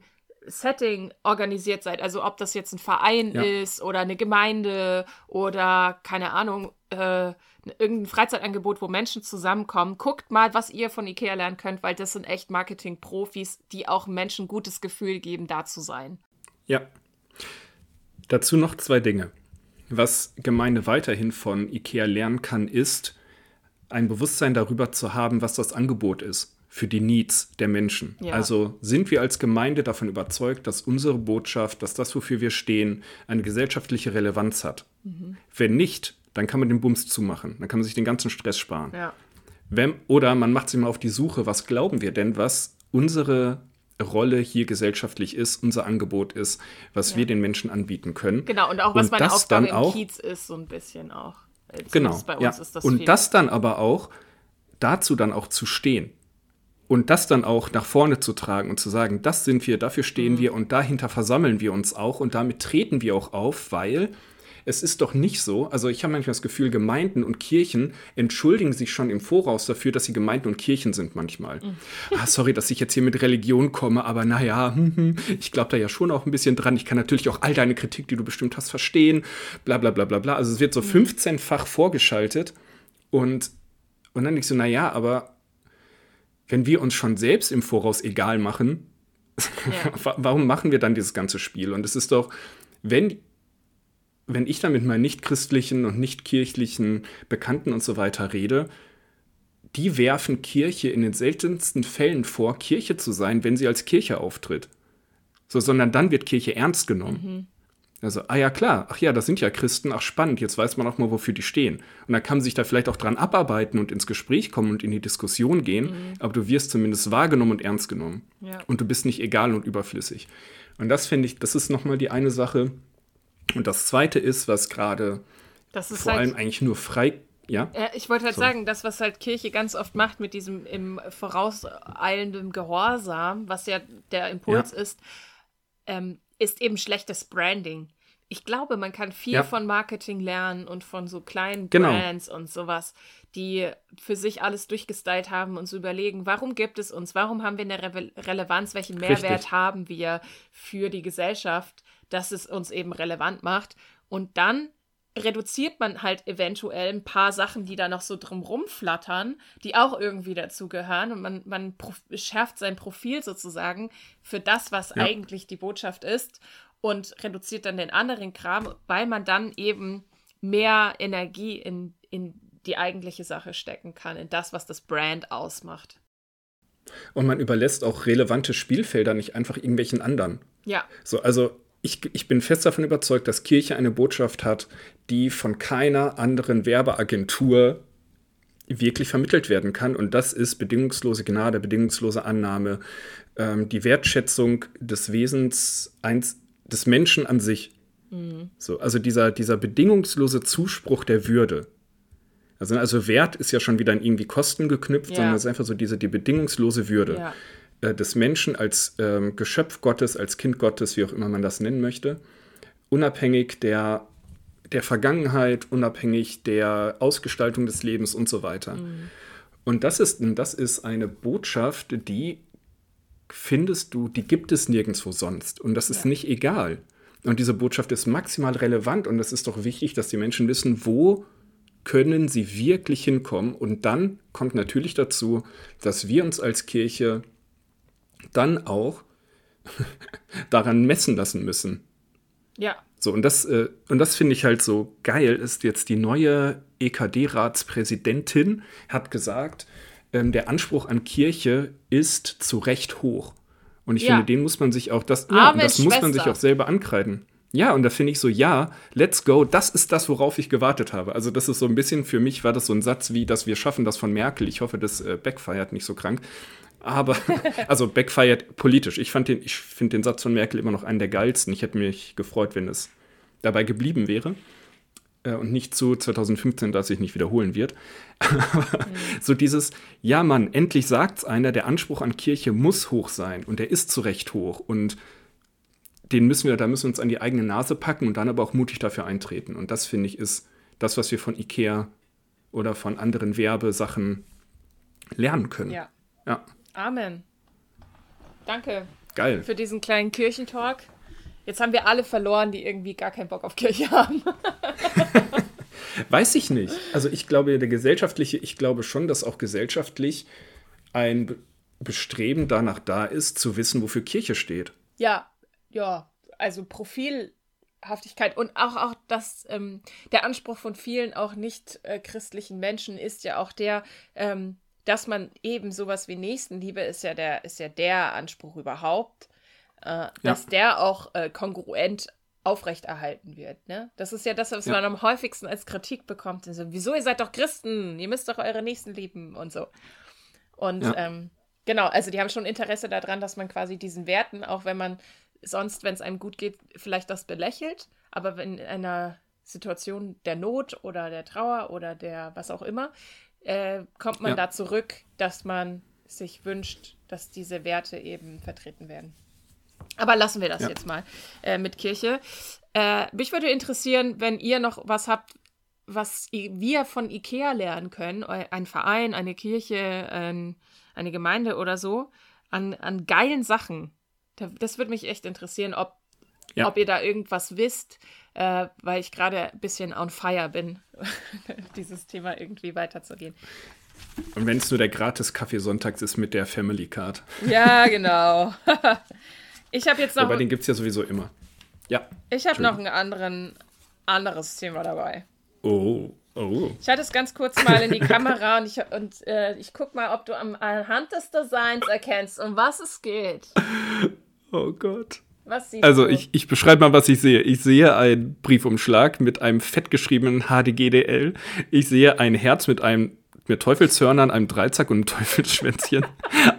Speaker 1: Setting organisiert seid, also ob das jetzt ein Verein
Speaker 3: Ja.
Speaker 1: ist oder eine Gemeinde oder keine Ahnung, äh, irgendein Freizeitangebot, wo Menschen zusammenkommen, guckt mal, was ihr von Ikea lernen könnt, weil das sind echt Marketing-Profis, die auch Menschen gutes Gefühl geben, da zu sein.
Speaker 3: Ja. Dazu noch zwei Dinge. Was Gemeinde weiterhin von IKEA lernen kann, ist, ein Bewusstsein darüber zu haben, was das Angebot ist für die Needs der Menschen.
Speaker 1: Ja.
Speaker 3: Also sind wir als Gemeinde davon überzeugt, dass unsere Botschaft, dass das, wofür wir stehen, eine gesellschaftliche Relevanz hat. Wenn nicht, dann kann man den Bums zumachen. Dann kann man sich den ganzen Stress sparen.
Speaker 1: Ja.
Speaker 3: Wenn, oder man macht sich mal auf die Suche, was glauben wir denn, was unsere Rolle hier gesellschaftlich ist, unser Angebot ist, was
Speaker 1: Ja.
Speaker 3: wir den Menschen anbieten können.
Speaker 1: Genau, und auch was
Speaker 3: Und
Speaker 1: meine Aufgabe
Speaker 3: dann
Speaker 1: im
Speaker 3: auch-
Speaker 1: Kiez ist, so ein bisschen auch. Äh,
Speaker 3: Genau. ja. und
Speaker 1: viel.
Speaker 3: das dann aber auch, dazu dann auch zu stehen. Und das dann auch nach vorne zu tragen und zu sagen, das sind wir, dafür stehen
Speaker 1: Mhm.
Speaker 3: wir und dahinter versammeln wir uns auch und damit treten wir auch auf, weil es ist doch nicht so, also ich habe manchmal das Gefühl, Gemeinden und Kirchen entschuldigen sich schon im Voraus dafür, dass sie Gemeinden und Kirchen sind manchmal.
Speaker 1: Mhm.
Speaker 3: Ah, sorry, dass ich jetzt hier mit Religion komme, aber naja, hm, hm, ich glaube da ja schon auch ein bisschen dran. Ich kann natürlich auch all deine Kritik, die du bestimmt hast, verstehen, bla bla bla bla bla. Also es wird so 15-fach vorgeschaltet und, und dann denke ich so, naja, aber wenn wir uns schon selbst im Voraus egal machen,
Speaker 1: Ja.
Speaker 3: Wa- warum machen wir dann dieses ganze Spiel? Und es ist doch, wenn, wenn ich dann mit meinen nichtchristlichen und nichtkirchlichen Bekannten und so weiter rede, die werfen Kirche in den seltensten Fällen vor, Kirche zu sein, wenn sie als Kirche auftritt. So, sondern dann wird Kirche ernst genommen. Also, ah ja, klar, ach ja, das sind ja Christen, ach spannend, jetzt weiß man auch mal, wofür die stehen. Und dann kann man sich da vielleicht auch dran abarbeiten und ins Gespräch kommen und in die Diskussion gehen, aber du wirst zumindest wahrgenommen und ernst genommen.
Speaker 1: Ja.
Speaker 3: Und du bist nicht egal und überflüssig. Und das finde ich, das ist nochmal die eine Sache. Und das zweite ist, was gerade vor
Speaker 1: halt
Speaker 3: allem eigentlich nur frei, ja,
Speaker 1: Ja, ich wollte halt
Speaker 3: So.
Speaker 1: sagen, das, was halt Kirche ganz oft macht mit diesem im vorauseilenden Gehorsam, was ja der Impuls ist, ähm, ist eben schlechtes Branding. Ich glaube, man kann viel
Speaker 3: Ja.
Speaker 1: von Marketing lernen und von so kleinen
Speaker 3: Genau.
Speaker 1: Brands und sowas, die für sich alles durchgestylt haben und zu überlegen, warum gibt es uns, warum haben wir eine Re Relevanz, welchen Mehrwert
Speaker 3: Richtig.
Speaker 1: haben wir für die Gesellschaft, dass es uns eben relevant macht. Und dann reduziert man halt eventuell ein paar Sachen, die da noch so drumrum flattern, die auch irgendwie dazugehören und man, man schärft sein Profil sozusagen für das, was
Speaker 3: Ja.
Speaker 1: eigentlich die Botschaft ist und reduziert dann den anderen Kram, weil man dann eben mehr Energie in, in die eigentliche Sache stecken kann, in das, was das Brand ausmacht.
Speaker 3: und man überlässt auch relevante Spielfelder nicht einfach irgendwelchen anderen.
Speaker 1: Ja,
Speaker 3: So, also ich, ich bin fest davon überzeugt, dass Kirche eine Botschaft hat, die von keiner anderen Werbeagentur wirklich vermittelt werden kann. Und das ist bedingungslose Gnade, bedingungslose Annahme, ähm, die Wertschätzung des Wesens eins, des Menschen an sich. So, also dieser, dieser bedingungslose Zuspruch der Würde. Also, also Wert ist ja schon wieder an irgendwie Kosten geknüpft,
Speaker 1: Ja.
Speaker 3: sondern es ist einfach so diese die bedingungslose Würde
Speaker 1: ja,
Speaker 3: äh, des Menschen als ähm, Geschöpf Gottes, als Kind Gottes, wie auch immer man das nennen möchte, unabhängig der, der Vergangenheit, unabhängig der Ausgestaltung des Lebens und so weiter. Und das ist, das ist eine Botschaft, die findest du, die gibt es nirgendwo sonst. Und das ist
Speaker 1: Ja.
Speaker 3: nicht egal. Und diese Botschaft ist maximal relevant und es ist doch wichtig, dass die Menschen wissen, wo können sie wirklich hinkommen. Und dann kommt natürlich dazu, dass wir uns als Kirche dann auch daran messen lassen müssen.
Speaker 1: Ja.
Speaker 3: So, und das, äh, und das finde ich halt so geil, ist jetzt die neue EKD-Ratspräsidentin hat gesagt, ähm, der Anspruch an Kirche ist zu Recht hoch. Und ich
Speaker 1: Ja.
Speaker 3: finde, den muss man sich auch, das, ja, das muss man sich auch selber ankreiden. Ja, und da finde ich so, ja, let's go, das ist das, worauf ich gewartet habe. Also das ist so ein bisschen, für mich war das so ein Satz wie, dass wir schaffen das von Merkel. Ich hoffe, das äh, backfeiert nicht so krank. Aber, also backfeiert politisch. Ich, fand den- ich finde den Satz von Merkel immer noch einen der geilsten. Ich hätte mich gefreut, wenn es dabei geblieben wäre. Äh, und nicht zu 2015, das sich nicht wiederholen wird. Aber so dieses, ja Mann, endlich sagt's einer, der Anspruch an Kirche muss hoch sein und der ist zu Recht hoch. Und den müssen wir, da müssen wir uns an die eigene Nase packen und dann aber auch mutig dafür eintreten. Und das, finde ich, ist das, was wir von IKEA oder von anderen Werbesachen lernen können.
Speaker 1: Ja.
Speaker 3: Ja,
Speaker 1: Amen. Danke
Speaker 3: geil.
Speaker 1: für diesen kleinen Kirchentalk. Jetzt haben wir alle verloren, die irgendwie gar keinen Bock auf Kirche haben.
Speaker 3: Weiß ich nicht. Also ich glaube, der gesellschaftliche, ich glaube schon, dass auch gesellschaftlich ein Be- Bestreben danach da ist, zu wissen, wofür Kirche steht.
Speaker 1: Ja, ja, also Profilhaftigkeit und auch, auch dass ähm, der Anspruch von vielen auch nicht äh, christlichen Menschen ist ja auch der, ähm, dass man eben sowas wie Nächstenliebe ist ja der, ist ja der Anspruch überhaupt, äh, dass der auch äh, kongruent aufrechterhalten wird. Ne? Das ist ja das, was
Speaker 3: Ja.
Speaker 1: man am häufigsten als Kritik bekommt. Also, wieso, ihr seid doch Christen, ihr müsst doch eure Nächsten lieben und so. Und
Speaker 3: Ja.
Speaker 1: ähm, genau, also die haben schon Interesse daran, dass man quasi diesen Werten, auch wenn man sonst, wenn es einem gut geht, vielleicht das belächelt, aber wenn in einer Situation der Not oder der Trauer oder der was auch immer, äh, kommt man
Speaker 3: Ja.
Speaker 1: da zurück, dass man sich wünscht, dass diese Werte eben vertreten werden. Aber lassen wir das
Speaker 3: Ja.
Speaker 1: jetzt mal äh, mit Kirche. Äh, mich würde interessieren, wenn ihr noch was habt, was wir von IKEA lernen können, ein Verein, eine Kirche, ein, eine Gemeinde oder so, an, an geilen Sachen. Da, das würde mich echt interessieren, ob,
Speaker 3: Ja.
Speaker 1: ob ihr da irgendwas wisst, äh, weil ich gerade ein bisschen on fire bin, dieses Thema irgendwie weiterzugehen.
Speaker 3: Und wenn es nur der gratis Kaffee sonntags ist mit der Family Card.
Speaker 1: Ja, genau. ich habe jetzt noch,
Speaker 3: Aber den gibt es ja sowieso immer. Ja.
Speaker 1: ich habe noch ein anderen, anderes Thema dabei.
Speaker 3: Oh, oh.
Speaker 1: Ich halte es ganz kurz mal in die Kamera und ich, und, äh, ich guck mal, ob du am, anhand des Designs erkennst, um was es geht.
Speaker 3: Oh Gott.
Speaker 1: Was siehst
Speaker 3: Also
Speaker 1: du?
Speaker 3: ich, ich beschreibe mal, was ich sehe. Ich sehe einen Briefumschlag mit einem fettgeschriebenen HDGDL. Ich sehe ein Herz mit einem mit Teufelshörnern, einem Dreizack und einem Teufelsschwänzchen.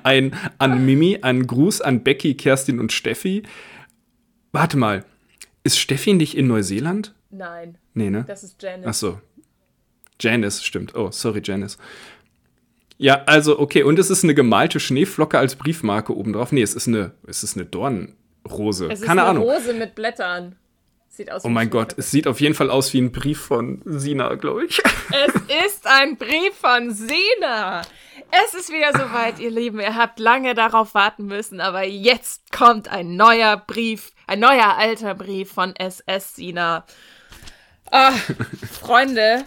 Speaker 3: ein an Mimi, ein Gruß an Becky, Kerstin und Steffi. Warte mal, ist Steffi nicht in Neuseeland?
Speaker 1: Nein,
Speaker 3: Nee, ne?
Speaker 1: das ist Janice.
Speaker 3: Ach so. Janice, stimmt. Oh, sorry, Janice. Ja, also, okay, und es ist eine gemalte Schneeflocke als Briefmarke obendrauf. Nee, es ist eine, es ist eine Dornrose.
Speaker 1: Es ist
Speaker 3: Keine
Speaker 1: eine
Speaker 3: Ahnung.
Speaker 1: Rose mit Blättern. Sieht aus
Speaker 3: Oh mein
Speaker 1: ein
Speaker 3: Gott, es sieht auf jeden Fall aus wie ein Brief von Sina, glaube ich.
Speaker 1: Es ist ein Brief von Sina. Es ist wieder soweit, ihr Lieben. Ihr habt lange darauf warten müssen, aber jetzt kommt ein neuer Brief, ein neuer alter Brief von SS Sina. Ah, Freunde,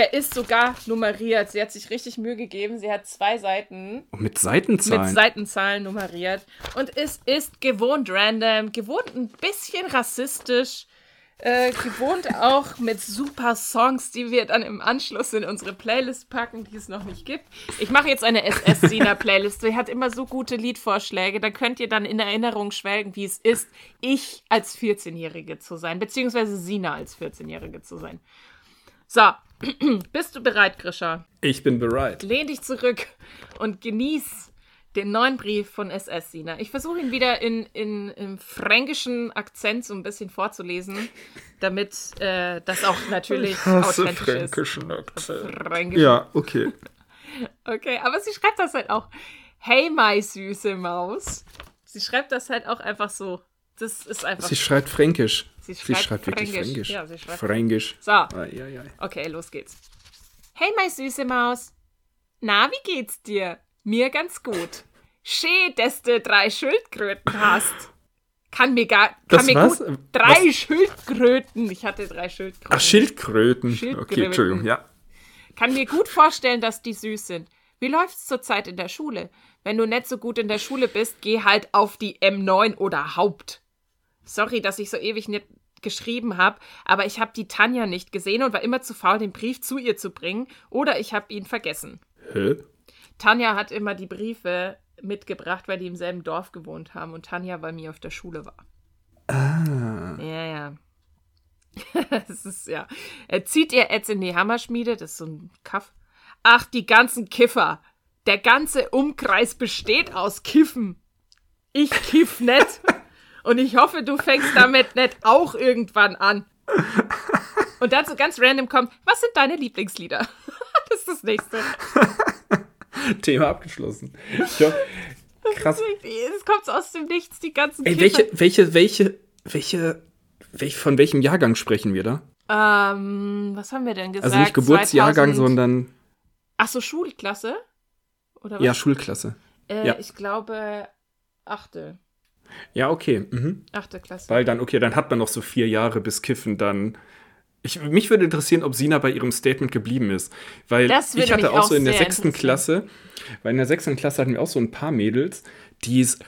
Speaker 1: der ist sogar nummeriert. Sie hat sich richtig Mühe gegeben. Sie hat zwei Seiten
Speaker 3: mit Seitenzahlen.
Speaker 1: mit Seitenzahlen nummeriert. Und es ist gewohnt random, gewohnt ein bisschen rassistisch, äh, gewohnt auch mit super Songs, die wir dann im Anschluss in unsere Playlist packen, die es noch nicht gibt. Ich mache jetzt eine SS-Sina-Playlist. Die hat immer so gute Liedvorschläge. Da könnt ihr dann in Erinnerung schwelgen, wie es ist, ich als 14-Jährige zu sein, beziehungsweise Sina als 14-Jährige zu sein. So, bist du bereit, Grisha?
Speaker 3: ich bin bereit.
Speaker 1: lehn dich zurück und genieß den neuen Brief von SS Sina. Ich versuche ihn wieder in, in, im fränkischen Akzent so ein bisschen vorzulesen, damit äh, das auch natürlich authentisch ist. Fränkisch.
Speaker 3: Ja, okay.
Speaker 1: Okay, aber sie schreibt das halt auch. Hey, my süße Maus. Sie schreibt das halt auch einfach so. Das ist einfach.
Speaker 3: Sie schreibt Fränkisch.
Speaker 1: Sie
Speaker 3: Sie
Speaker 1: schreibt
Speaker 3: schreibt wirklich
Speaker 1: Fränkisch.
Speaker 3: Fränkisch.
Speaker 1: Ja, sie schreibt-
Speaker 3: Fränkisch.
Speaker 1: so,
Speaker 3: Ai, ai, ai.
Speaker 1: okay, los geht's. Hey, my süße Maus. Na, wie geht's dir? Mir ganz gut. Schön, dass du drei Schildkröten hast. Kann mir gar,
Speaker 3: Das
Speaker 1: kann mir
Speaker 3: was?
Speaker 1: gut drei Schildkröten. Ich hatte drei Schildkröten.
Speaker 3: Ach, Schildkröten.
Speaker 1: Schildkröten.
Speaker 3: Okay, Entschuldigung, ja.
Speaker 1: Kann mir gut vorstellen, dass die süß sind. Wie läuft's zurzeit in der Schule? Wenn du nicht so gut in der Schule bist, geh halt auf die M9 oder Haupt. Sorry, dass ich so ewig nicht geschrieben habe, aber ich habe die Tanja nicht gesehen und war immer zu faul, den Brief zu ihr zu bringen oder ich habe ihn vergessen.
Speaker 3: Hä?
Speaker 1: Tanja hat immer die Briefe mitgebracht, weil die im selben Dorf gewohnt haben und Tanja bei mir auf der Schule war.
Speaker 3: Ah.
Speaker 1: Ja, ja. das ist ja. Er zieht ihr jetzt in die Hammerschmiede, das ist so ein Kaff. Ach, die ganzen Kiffer. Der ganze Umkreis besteht aus Kiffen. Ich kiff nicht. Und ich hoffe, du fängst damit nicht auch irgendwann an. Und dann so ganz random kommt, was sind deine Lieblingslieder? das ist das nächste.
Speaker 3: Thema abgeschlossen. Ja, krass.
Speaker 1: Es kommt so aus dem Nichts, die ganzen
Speaker 3: Ey, welche, welche, welche, welche, welch, von welchem Jahrgang sprechen wir da?
Speaker 1: Ähm, was haben wir denn gesagt?
Speaker 3: Also nicht Geburtsjahrgang,
Speaker 1: 2000
Speaker 3: sondern
Speaker 1: Ach so, Schulklasse? Oder was?
Speaker 3: ja, Schulklasse.
Speaker 1: Äh,
Speaker 3: ja.
Speaker 1: Ich glaube, achte.
Speaker 3: Ja, okay. Mhm.
Speaker 1: Achte Klasse.
Speaker 3: Weil dann, okay, dann hat man noch so vier Jahre bis Kiffen dann. Ich, mich würde interessieren, ob Sina bei ihrem Statement geblieben ist. Weil ich hatte auch
Speaker 1: auch
Speaker 3: so in der sechsten. Klasse, weil in der sechsten Klasse hatten wir auch so ein paar Mädels, die es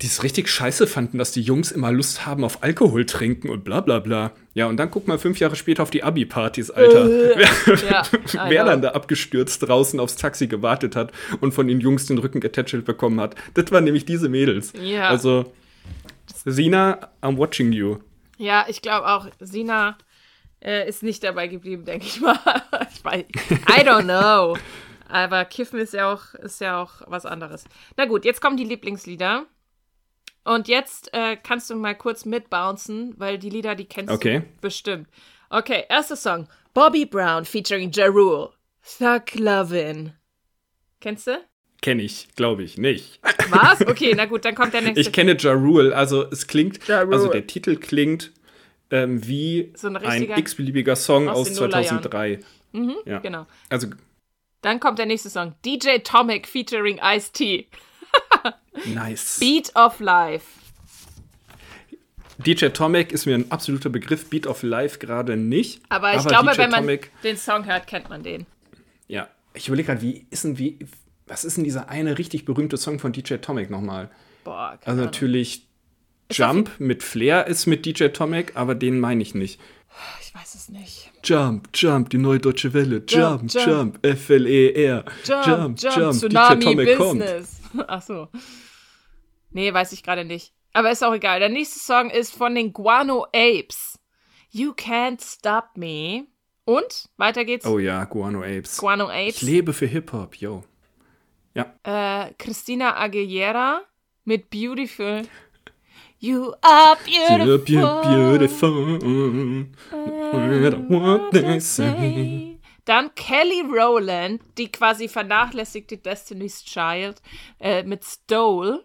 Speaker 3: die es richtig scheiße fanden, dass die Jungs immer Lust haben auf Alkohol trinken und bla bla bla. Ja, und dann guck mal fünf Jahre später auf die Abi-Partys, Alter. wer
Speaker 1: ja,
Speaker 3: wer dann da abgestürzt draußen aufs Taxi gewartet hat und von den Jungs den Rücken getätschelt bekommen hat. Das waren nämlich diese Mädels.
Speaker 1: Ja.
Speaker 3: Also, Sina, I'm watching you.
Speaker 1: Ja, ich glaube auch, Sina äh, ist nicht dabei geblieben, denke ich mal. ich weiß, I don't know. Aber Kiffen ist ja auch, ist ja auch was anderes. Na gut, jetzt kommen die Lieblingslieder. Und jetzt äh, kannst du mal kurz mitbouncen, weil die Lieder, die kennst
Speaker 3: Okay.
Speaker 1: du bestimmt. Okay, erster Song. Bobby Brown featuring Ja Rule. Thug Lovin'. Kennst du?
Speaker 3: Kenne ich, glaube ich, nicht.
Speaker 1: Was? Okay, na gut, dann kommt der nächste.
Speaker 3: Ich kenne Ja Rule, also es klingt,
Speaker 1: Ja
Speaker 3: also der Titel klingt ähm, wie
Speaker 1: So ein
Speaker 3: ein x-beliebiger Song
Speaker 1: aus
Speaker 3: aus
Speaker 1: den Nullerjahren.
Speaker 3: 2003. ja.
Speaker 1: Genau.
Speaker 3: Also,
Speaker 1: Dann kommt der nächste Song. DJ Tomic featuring Ice-T.
Speaker 3: Nice.
Speaker 1: Beat of Life.
Speaker 3: DJ Tomek ist mir ein absoluter Begriff, Beat of Life gerade nicht.
Speaker 1: Aber ich glaube,
Speaker 3: DJ
Speaker 1: wenn man
Speaker 3: Tomek,
Speaker 1: den Song hört, kennt man den.
Speaker 3: ja, ich überlege gerade, wie ist denn, wie, was ist denn dieser eine richtig berühmte Song von DJ Tomek nochmal?
Speaker 1: Boah,
Speaker 3: Also natürlich
Speaker 1: auf
Speaker 3: Jump mit Flair ist mit DJ Tomek, aber den meine ich nicht.
Speaker 1: Ich weiß es nicht.
Speaker 3: Jump, Jump, die neue deutsche Welle.
Speaker 1: Jump,
Speaker 3: Jump,
Speaker 1: Jump.
Speaker 3: Jump, F-L-E-R.
Speaker 1: Jump, Jump, Tsunami Business. Ach so. Nee, weiß ich gerade nicht. Aber ist auch egal. Der nächste Song ist von den Guano Apes. You Can't Stop Me. Und? Weiter geht's.
Speaker 3: Oh ja, Guano Apes.
Speaker 1: Guano
Speaker 3: Ich
Speaker 1: Apes.
Speaker 3: lebe für Hip-Hop, yo.
Speaker 1: Äh, Christina Aguilera mit Beautiful. You are
Speaker 3: You're
Speaker 1: beautiful.
Speaker 3: beautiful. No matter what they say.
Speaker 1: Dann Kelly Rowland, die quasi vernachlässigte Destiny's Child äh, mit Stole.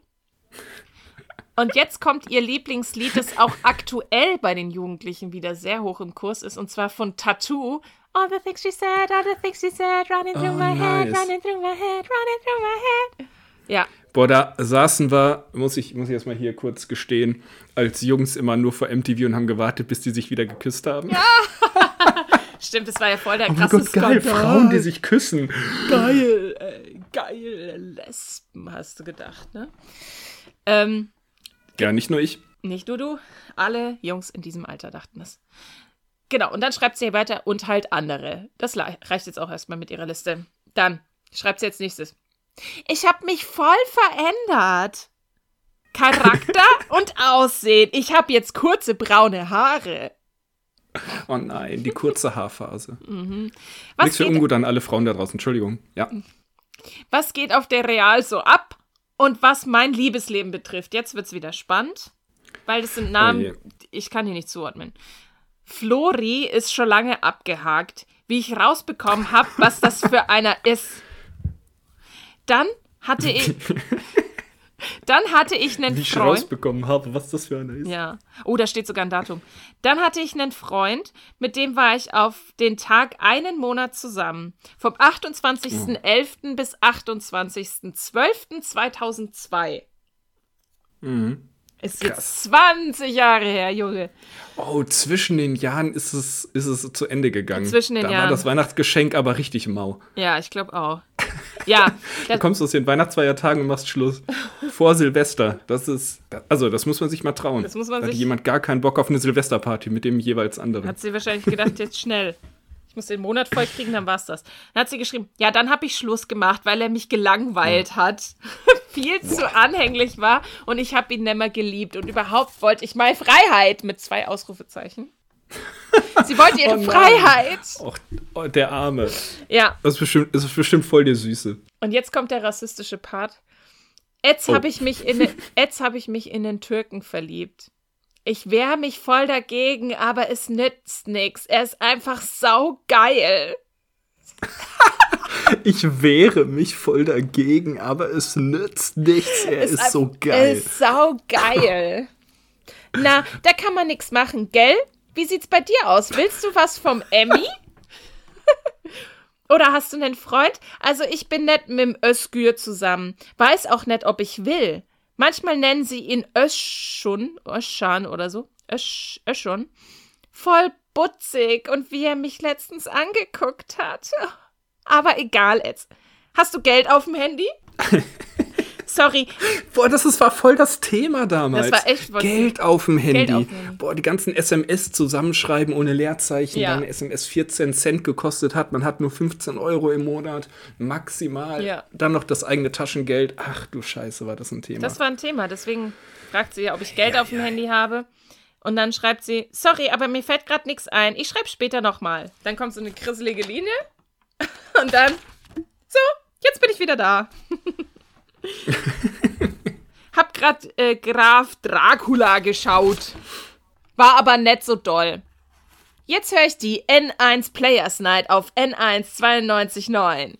Speaker 1: Und jetzt kommt ihr Lieblingslied, das auch aktuell bei den Jugendlichen wieder sehr hoch im Kurs ist, und zwar von Tattoo. All the things she said, all the things she said, running through
Speaker 3: Oh,
Speaker 1: my head,
Speaker 3: nice.
Speaker 1: running through my head, running through my head. Ja,
Speaker 3: Boah, da saßen wir, muss ich, muss ich erst mal hier kurz gestehen, als Jungs immer nur vor MTV und haben gewartet, bis die sich wieder geküsst haben. Ja,
Speaker 1: stimmt, das war ja voll der
Speaker 3: oh mein
Speaker 1: krasse
Speaker 3: Gott, geil,
Speaker 1: Skandal.
Speaker 3: Frauen, die sich küssen.
Speaker 1: geil, äh, geil, Lesben, hast du gedacht, ne? Ähm,
Speaker 3: Ja, nicht nur ich.
Speaker 1: nicht nur du, alle Jungs in diesem Alter dachten es. Genau, und dann schreibt sie weiter und halt andere. Das reicht jetzt auch erstmal mit ihrer Liste. Dann schreibt sie jetzt nächstes. Ich habe mich voll verändert. Charakter und Aussehen. Ich habe jetzt kurze braune Haare.
Speaker 3: Oh nein, die kurze Haarphase.
Speaker 1: Was
Speaker 3: Nichts für ungut an alle Frauen da draußen, Entschuldigung. Ja.
Speaker 1: was geht auf der Real so ab? Und was mein Liebesleben betrifft, jetzt wird's wieder spannend, weil das sind
Speaker 3: Oh
Speaker 1: Namen,
Speaker 3: je.
Speaker 1: ich kann die nicht zuordnen. Flori ist schon lange abgehakt, wie ich rausbekommen habe, was das für einer ist. Dann hatte ich, dann hatte ich einen
Speaker 3: Wie ich
Speaker 1: Freund.
Speaker 3: rausbekommen habe, was das für einer ist.
Speaker 1: Ja. Oh, da steht sogar ein Datum. Dann hatte ich einen Freund, mit dem war ich auf den Tag einen Monat zusammen. Vom 28.11. bis 28.12.2002.
Speaker 3: Mhm.
Speaker 1: Ist jetzt 20 Jahre her, Junge.
Speaker 3: Oh, zwischen den Jahren ist es, ist es zu Ende gegangen.
Speaker 1: Zwischen den
Speaker 3: da
Speaker 1: Jahren.
Speaker 3: war das Weihnachtsgeschenk aber richtig mau.
Speaker 1: Ja, ich glaube auch. Ja,
Speaker 3: Du kommst aus den Weihnachtsfeiertagen und machst Schluss. Vor Silvester. Das ist, also das muss man sich mal trauen.
Speaker 1: Das muss man
Speaker 3: da
Speaker 1: sich-
Speaker 3: jemand gar keinen Bock auf eine Silvesterparty mit dem jeweils anderen.
Speaker 1: hat sie wahrscheinlich gedacht, jetzt schnell. Ich muss den Monat voll kriegen, dann war's das. Dann hat sie geschrieben, ja, dann habe ich Schluss gemacht, weil er mich gelangweilt hat. Viel zu anhänglich war und ich habe ihn nimmer geliebt. Und überhaupt wollte ich mal Freiheit mit zwei Ausrufezeichen. Sie wollte ihre
Speaker 3: Oh.
Speaker 1: Freiheit.
Speaker 3: Och, oh, der Arme.
Speaker 1: Ja,
Speaker 3: Das ist bestimmt, das ist bestimmt voll der Süße.
Speaker 1: und jetzt kommt der rassistische Part. Jetzt
Speaker 3: Oh.
Speaker 1: habe ich, mich in den- jetzt hab ich mich in den Türken verliebt. Ich wehre mich voll dagegen, aber es nützt nichts. Er ist einfach saugeil.
Speaker 3: Ich wehre mich voll dagegen, aber es nützt nichts. Er ist, so
Speaker 1: Er
Speaker 3: geil.
Speaker 1: ist saugeil. Na, da kann man nichts machen, gell? Wie sieht's bei dir aus? Willst du was vom Emmy? Oder hast du einen Freund? Also ich bin nicht mit dem Özgür zusammen. Weiß auch nicht, ob ich will. Manchmal nennen sie ihn Özschun, Özschan oder so. Ösch, Öschon. Voll butzig und wie er mich letztens angeguckt hat. Aber egal jetzt. Hast du Geld auf dem Handy? Sorry,
Speaker 3: Boah, das ist, war voll das Thema damals.
Speaker 1: Das war echt voll-
Speaker 3: Geld auf dem Handy.
Speaker 1: Auf dem.
Speaker 3: Boah, die ganzen SMS zusammenschreiben ohne Leerzeichen.
Speaker 1: Ja.
Speaker 3: Dann SMS 14 Cent gekostet hat. Man hat nur 15 Euro im Monat. Maximal.
Speaker 1: Ja.
Speaker 3: Dann noch das eigene Taschengeld. Ach du Scheiße, war das ein Thema.
Speaker 1: Das war ein Thema, deswegen fragt sie ja, ob ich Geld auf dem Handy habe. Und dann schreibt sie, sorry, aber mir fällt gerade nichts ein. Ich schreibe später nochmal. Dann kommt so eine krisselige Linie. Und dann, so, jetzt bin ich wieder da. Hab grad äh, Graf Dracula geschaut. War aber nicht so doll. Jetzt höre ich die N1 Players Night auf N1 92.9.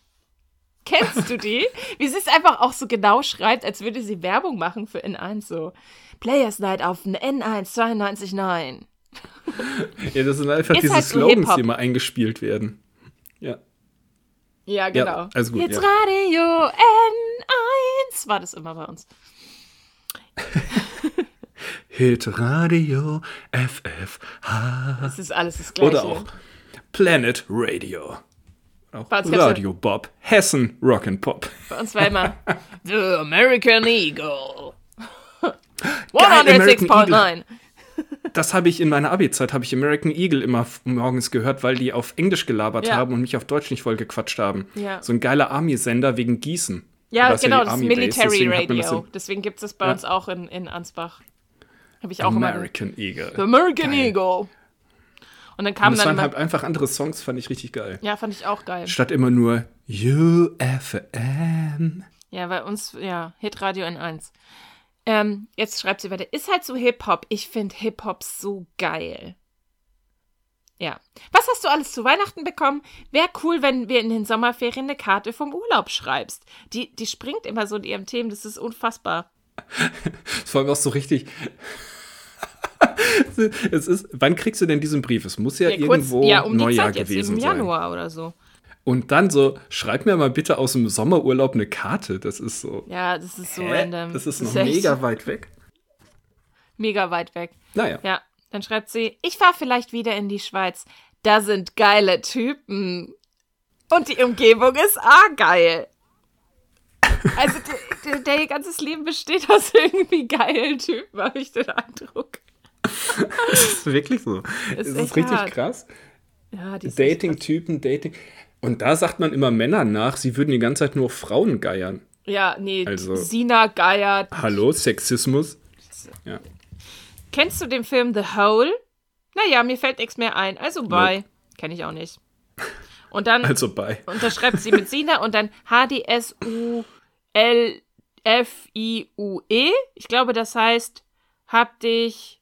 Speaker 1: Kennst du die? Wie sie es einfach auch so genau schreibt, als würde sie Werbung machen für N1 so. Players Night auf den N1 92.9.
Speaker 3: ja, das sind einfach
Speaker 1: Ist
Speaker 3: diese
Speaker 1: halt
Speaker 3: Slogans, die immer eingespielt werden. Ja.
Speaker 1: Ja, genau.
Speaker 3: alles gut,
Speaker 1: Jetzt
Speaker 3: ja.
Speaker 1: Radio N1 war das immer bei uns.
Speaker 3: Hit Radio FFH.
Speaker 1: Das ist alles das Gleiche.
Speaker 3: Oder auch Planet Radio. Auch Radio Bob. Hessen Rock'n'Pop.
Speaker 1: Bei uns war immer The American Eagle.
Speaker 3: American
Speaker 1: 106.9.
Speaker 3: Das habe ich in meiner Abi-Zeit, habe ich American Eagle immer morgens gehört, weil die auf Englisch gelabert
Speaker 1: Ja.
Speaker 3: haben und mich auf Deutsch nicht voll gequatscht haben.
Speaker 1: Ja.
Speaker 3: So ein geiler Army-Sender wegen Gießen.
Speaker 1: Ja,
Speaker 3: Da ist
Speaker 1: genau,
Speaker 3: die
Speaker 1: das ist Military
Speaker 3: das
Speaker 1: Radio. Deswegen gibt es das bei
Speaker 3: Ja.
Speaker 1: uns auch in, in Ansbach. Habe ich auch immer.
Speaker 3: American Eagle.
Speaker 1: The American
Speaker 3: Geil.
Speaker 1: Eagle. Und dann
Speaker 3: Und
Speaker 1: kam
Speaker 3: es
Speaker 1: dann
Speaker 3: waren
Speaker 1: immer,
Speaker 3: halt einfach andere Songs, fand ich richtig geil.
Speaker 1: Ja, fand ich auch geil.
Speaker 3: Statt immer nur UFM.
Speaker 1: Ja, bei uns, ja, Hitradio N1. Ähm, jetzt schreibt sie weiter. Ist halt so Hip-Hop. Ich finde Hip-Hop so geil. Ja. Was hast du alles zu Weihnachten bekommen? Wäre cool, wenn wir in den Sommerferien eine Karte vom Urlaub schreibst. Die, die springt immer so in ihrem Themen. Das ist unfassbar.
Speaker 3: Vor allem auch so richtig. es ist, wann kriegst du denn diesen Brief? Es muss ja,
Speaker 1: Ja,
Speaker 3: irgendwo
Speaker 1: ja, um
Speaker 3: Neujahr
Speaker 1: Zeit jetzt,
Speaker 3: gewesen
Speaker 1: im
Speaker 3: sein.
Speaker 1: Januar oder so.
Speaker 3: Und dann so, schreib mir mal bitte aus dem Sommerurlaub eine Karte. Das ist so.
Speaker 1: Ja, das ist so
Speaker 3: Hä?
Speaker 1: random.
Speaker 3: Das ist noch
Speaker 1: echt
Speaker 3: mega weit weg.
Speaker 1: mega weit weg.
Speaker 3: Naja.
Speaker 1: Ja, dann schreibt sie, ich fahre vielleicht wieder in die Schweiz. Da sind geile Typen. Und die Umgebung ist auch geil. Also der, der, ihr ganzes Leben besteht aus irgendwie geilen Typen, habe ich den Eindruck.
Speaker 3: Das ist wirklich so. Das ist,
Speaker 1: echt
Speaker 3: richtig
Speaker 1: hart.
Speaker 3: krass.
Speaker 1: Ja, ist.
Speaker 3: Dating-Typen, Dating. Und da sagt man immer Männern nach, sie würden die ganze Zeit nur Frauen geiern.
Speaker 1: Ja, nee,
Speaker 3: Also-
Speaker 1: Sina Geier.
Speaker 3: Hallo, Sexismus? Ja.
Speaker 1: Kennst du den Film The Hole? Naja, mir fällt nichts mehr ein. Also bye. Kenne ich auch nicht. Und dann
Speaker 3: Also bei.
Speaker 1: unterschreibt sie mit Sina und dann H-D-S-U-L-F-I-U-E. Ich glaube, das heißt, hab dich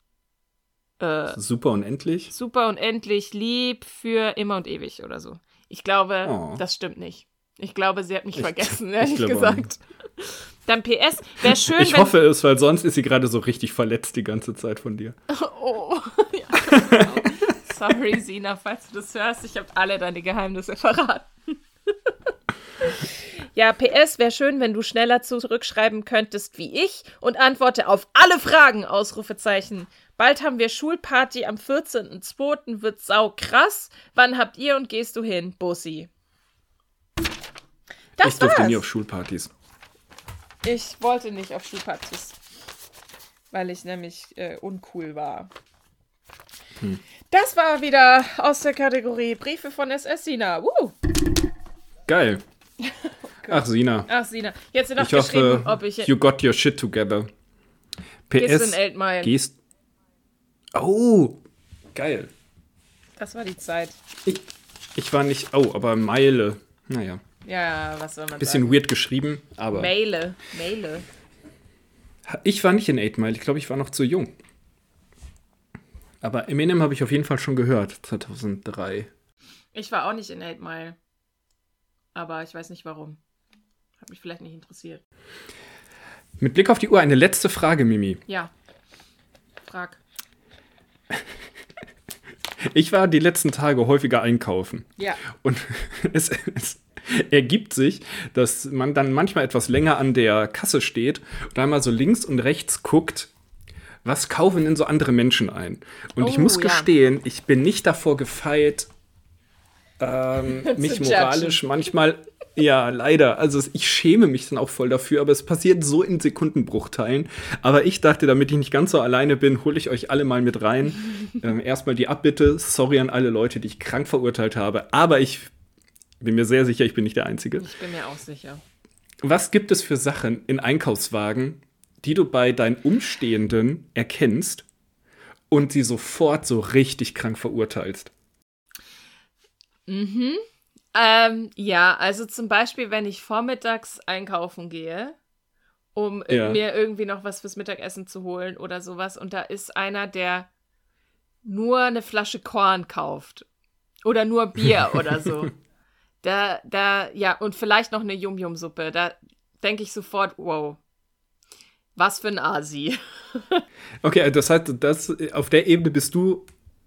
Speaker 1: äh,
Speaker 3: Super unendlich.
Speaker 1: super und endlich lieb für immer und ewig oder so. Ich glaube,
Speaker 3: Oh.
Speaker 1: das stimmt nicht. Ich glaube, sie hat mich
Speaker 3: Ich-
Speaker 1: vergessen,
Speaker 3: ich
Speaker 1: ehrlich
Speaker 3: auch
Speaker 1: gesagt. Dann PS, wäre schön,
Speaker 3: Ich
Speaker 1: wenn.
Speaker 3: hoffe es, weil sonst ist sie gerade so richtig verletzt die ganze Zeit von dir.
Speaker 1: Oh, ja, genau. Sorry, Sina, falls du das hörst. Ich habe alle deine Geheimnisse verraten. Ja, PS, wäre schön, wenn du schneller zurückschreiben könntest wie ich und antworte auf alle Fragen, Ausrufezeichen. Bald haben wir Schulparty am 14.02. wird sau krass. Wann habt ihr und gehst du hin, Bussi? Das
Speaker 3: ich durfte
Speaker 1: war's.
Speaker 3: nie auf Schulpartys.
Speaker 1: Ich wollte nicht auf Schulpartys, weil ich nämlich äh, uncool war.
Speaker 3: Hm.
Speaker 1: Das war wieder aus der Kategorie Briefe von SS Sina. Woo!
Speaker 3: Geil. Ach, Sina.
Speaker 1: Ach, Sina. Jetzt noch
Speaker 3: Ich
Speaker 1: geschrieben,
Speaker 3: hoffe,
Speaker 1: ob ich.
Speaker 3: you got your shit together. PS, gehst... Oh, geil.
Speaker 1: Das war die Zeit.
Speaker 3: Ich, ich war nicht... Oh, aber Meile. Naja,
Speaker 1: Ja, was soll man
Speaker 3: bisschen
Speaker 1: sagen?
Speaker 3: weird geschrieben, aber...
Speaker 1: Maile. Maile.
Speaker 3: Ich war nicht in 8 Mile, ich glaube, ich war noch zu jung. Aber Eminem habe ich auf jeden Fall schon gehört, 2003.
Speaker 1: Ich war auch nicht in 8 Mile. Aber ich weiß nicht warum. Hat mich vielleicht nicht interessiert.
Speaker 3: Mit Blick auf die Uhr eine letzte Frage, Mimi.
Speaker 1: Ja. Frag.
Speaker 3: Ich war die letzten Tage häufiger einkaufen.
Speaker 1: Ja.
Speaker 3: Und es, es ergibt sich, dass man dann manchmal etwas länger an der Kasse steht und einmal so links und rechts guckt, was kaufen denn so andere Menschen ein? Und ich
Speaker 1: Oh,
Speaker 3: muss
Speaker 1: ja.
Speaker 3: gestehen, ich bin nicht davor gefeit, ähm, mich moralisch manchmal, ja, leider, also ich schäme mich dann auch voll dafür, aber es passiert so in Sekundenbruchteilen. Aber ich dachte, damit ich nicht ganz so alleine bin, hole ich euch alle mal mit rein. ähm, erstmal die Abbitte, sorry an alle Leute, die ich krank verurteilt habe, aber ich bin mir sehr sicher, ich bin nicht der Einzige.
Speaker 1: Ich bin mir auch sicher.
Speaker 3: Was gibt es für Sachen in Einkaufswagen, die du bei deinen Umstehenden erkennst und sie sofort so richtig krank verurteilst?
Speaker 1: Ähm, ja, also zum Beispiel, wenn ich vormittags einkaufen gehe, um
Speaker 3: Ja.
Speaker 1: mir irgendwie noch was fürs Mittagessen zu holen oder sowas, und da ist einer, der nur eine Flasche Korn kauft. Oder nur Bier oder so. Da, da, ja, und vielleicht noch eine Yum-Yum-Suppe. Da denke ich sofort, wow. Was für ein Asi.
Speaker 3: Okay, das heißt, das, auf der Ebene bist du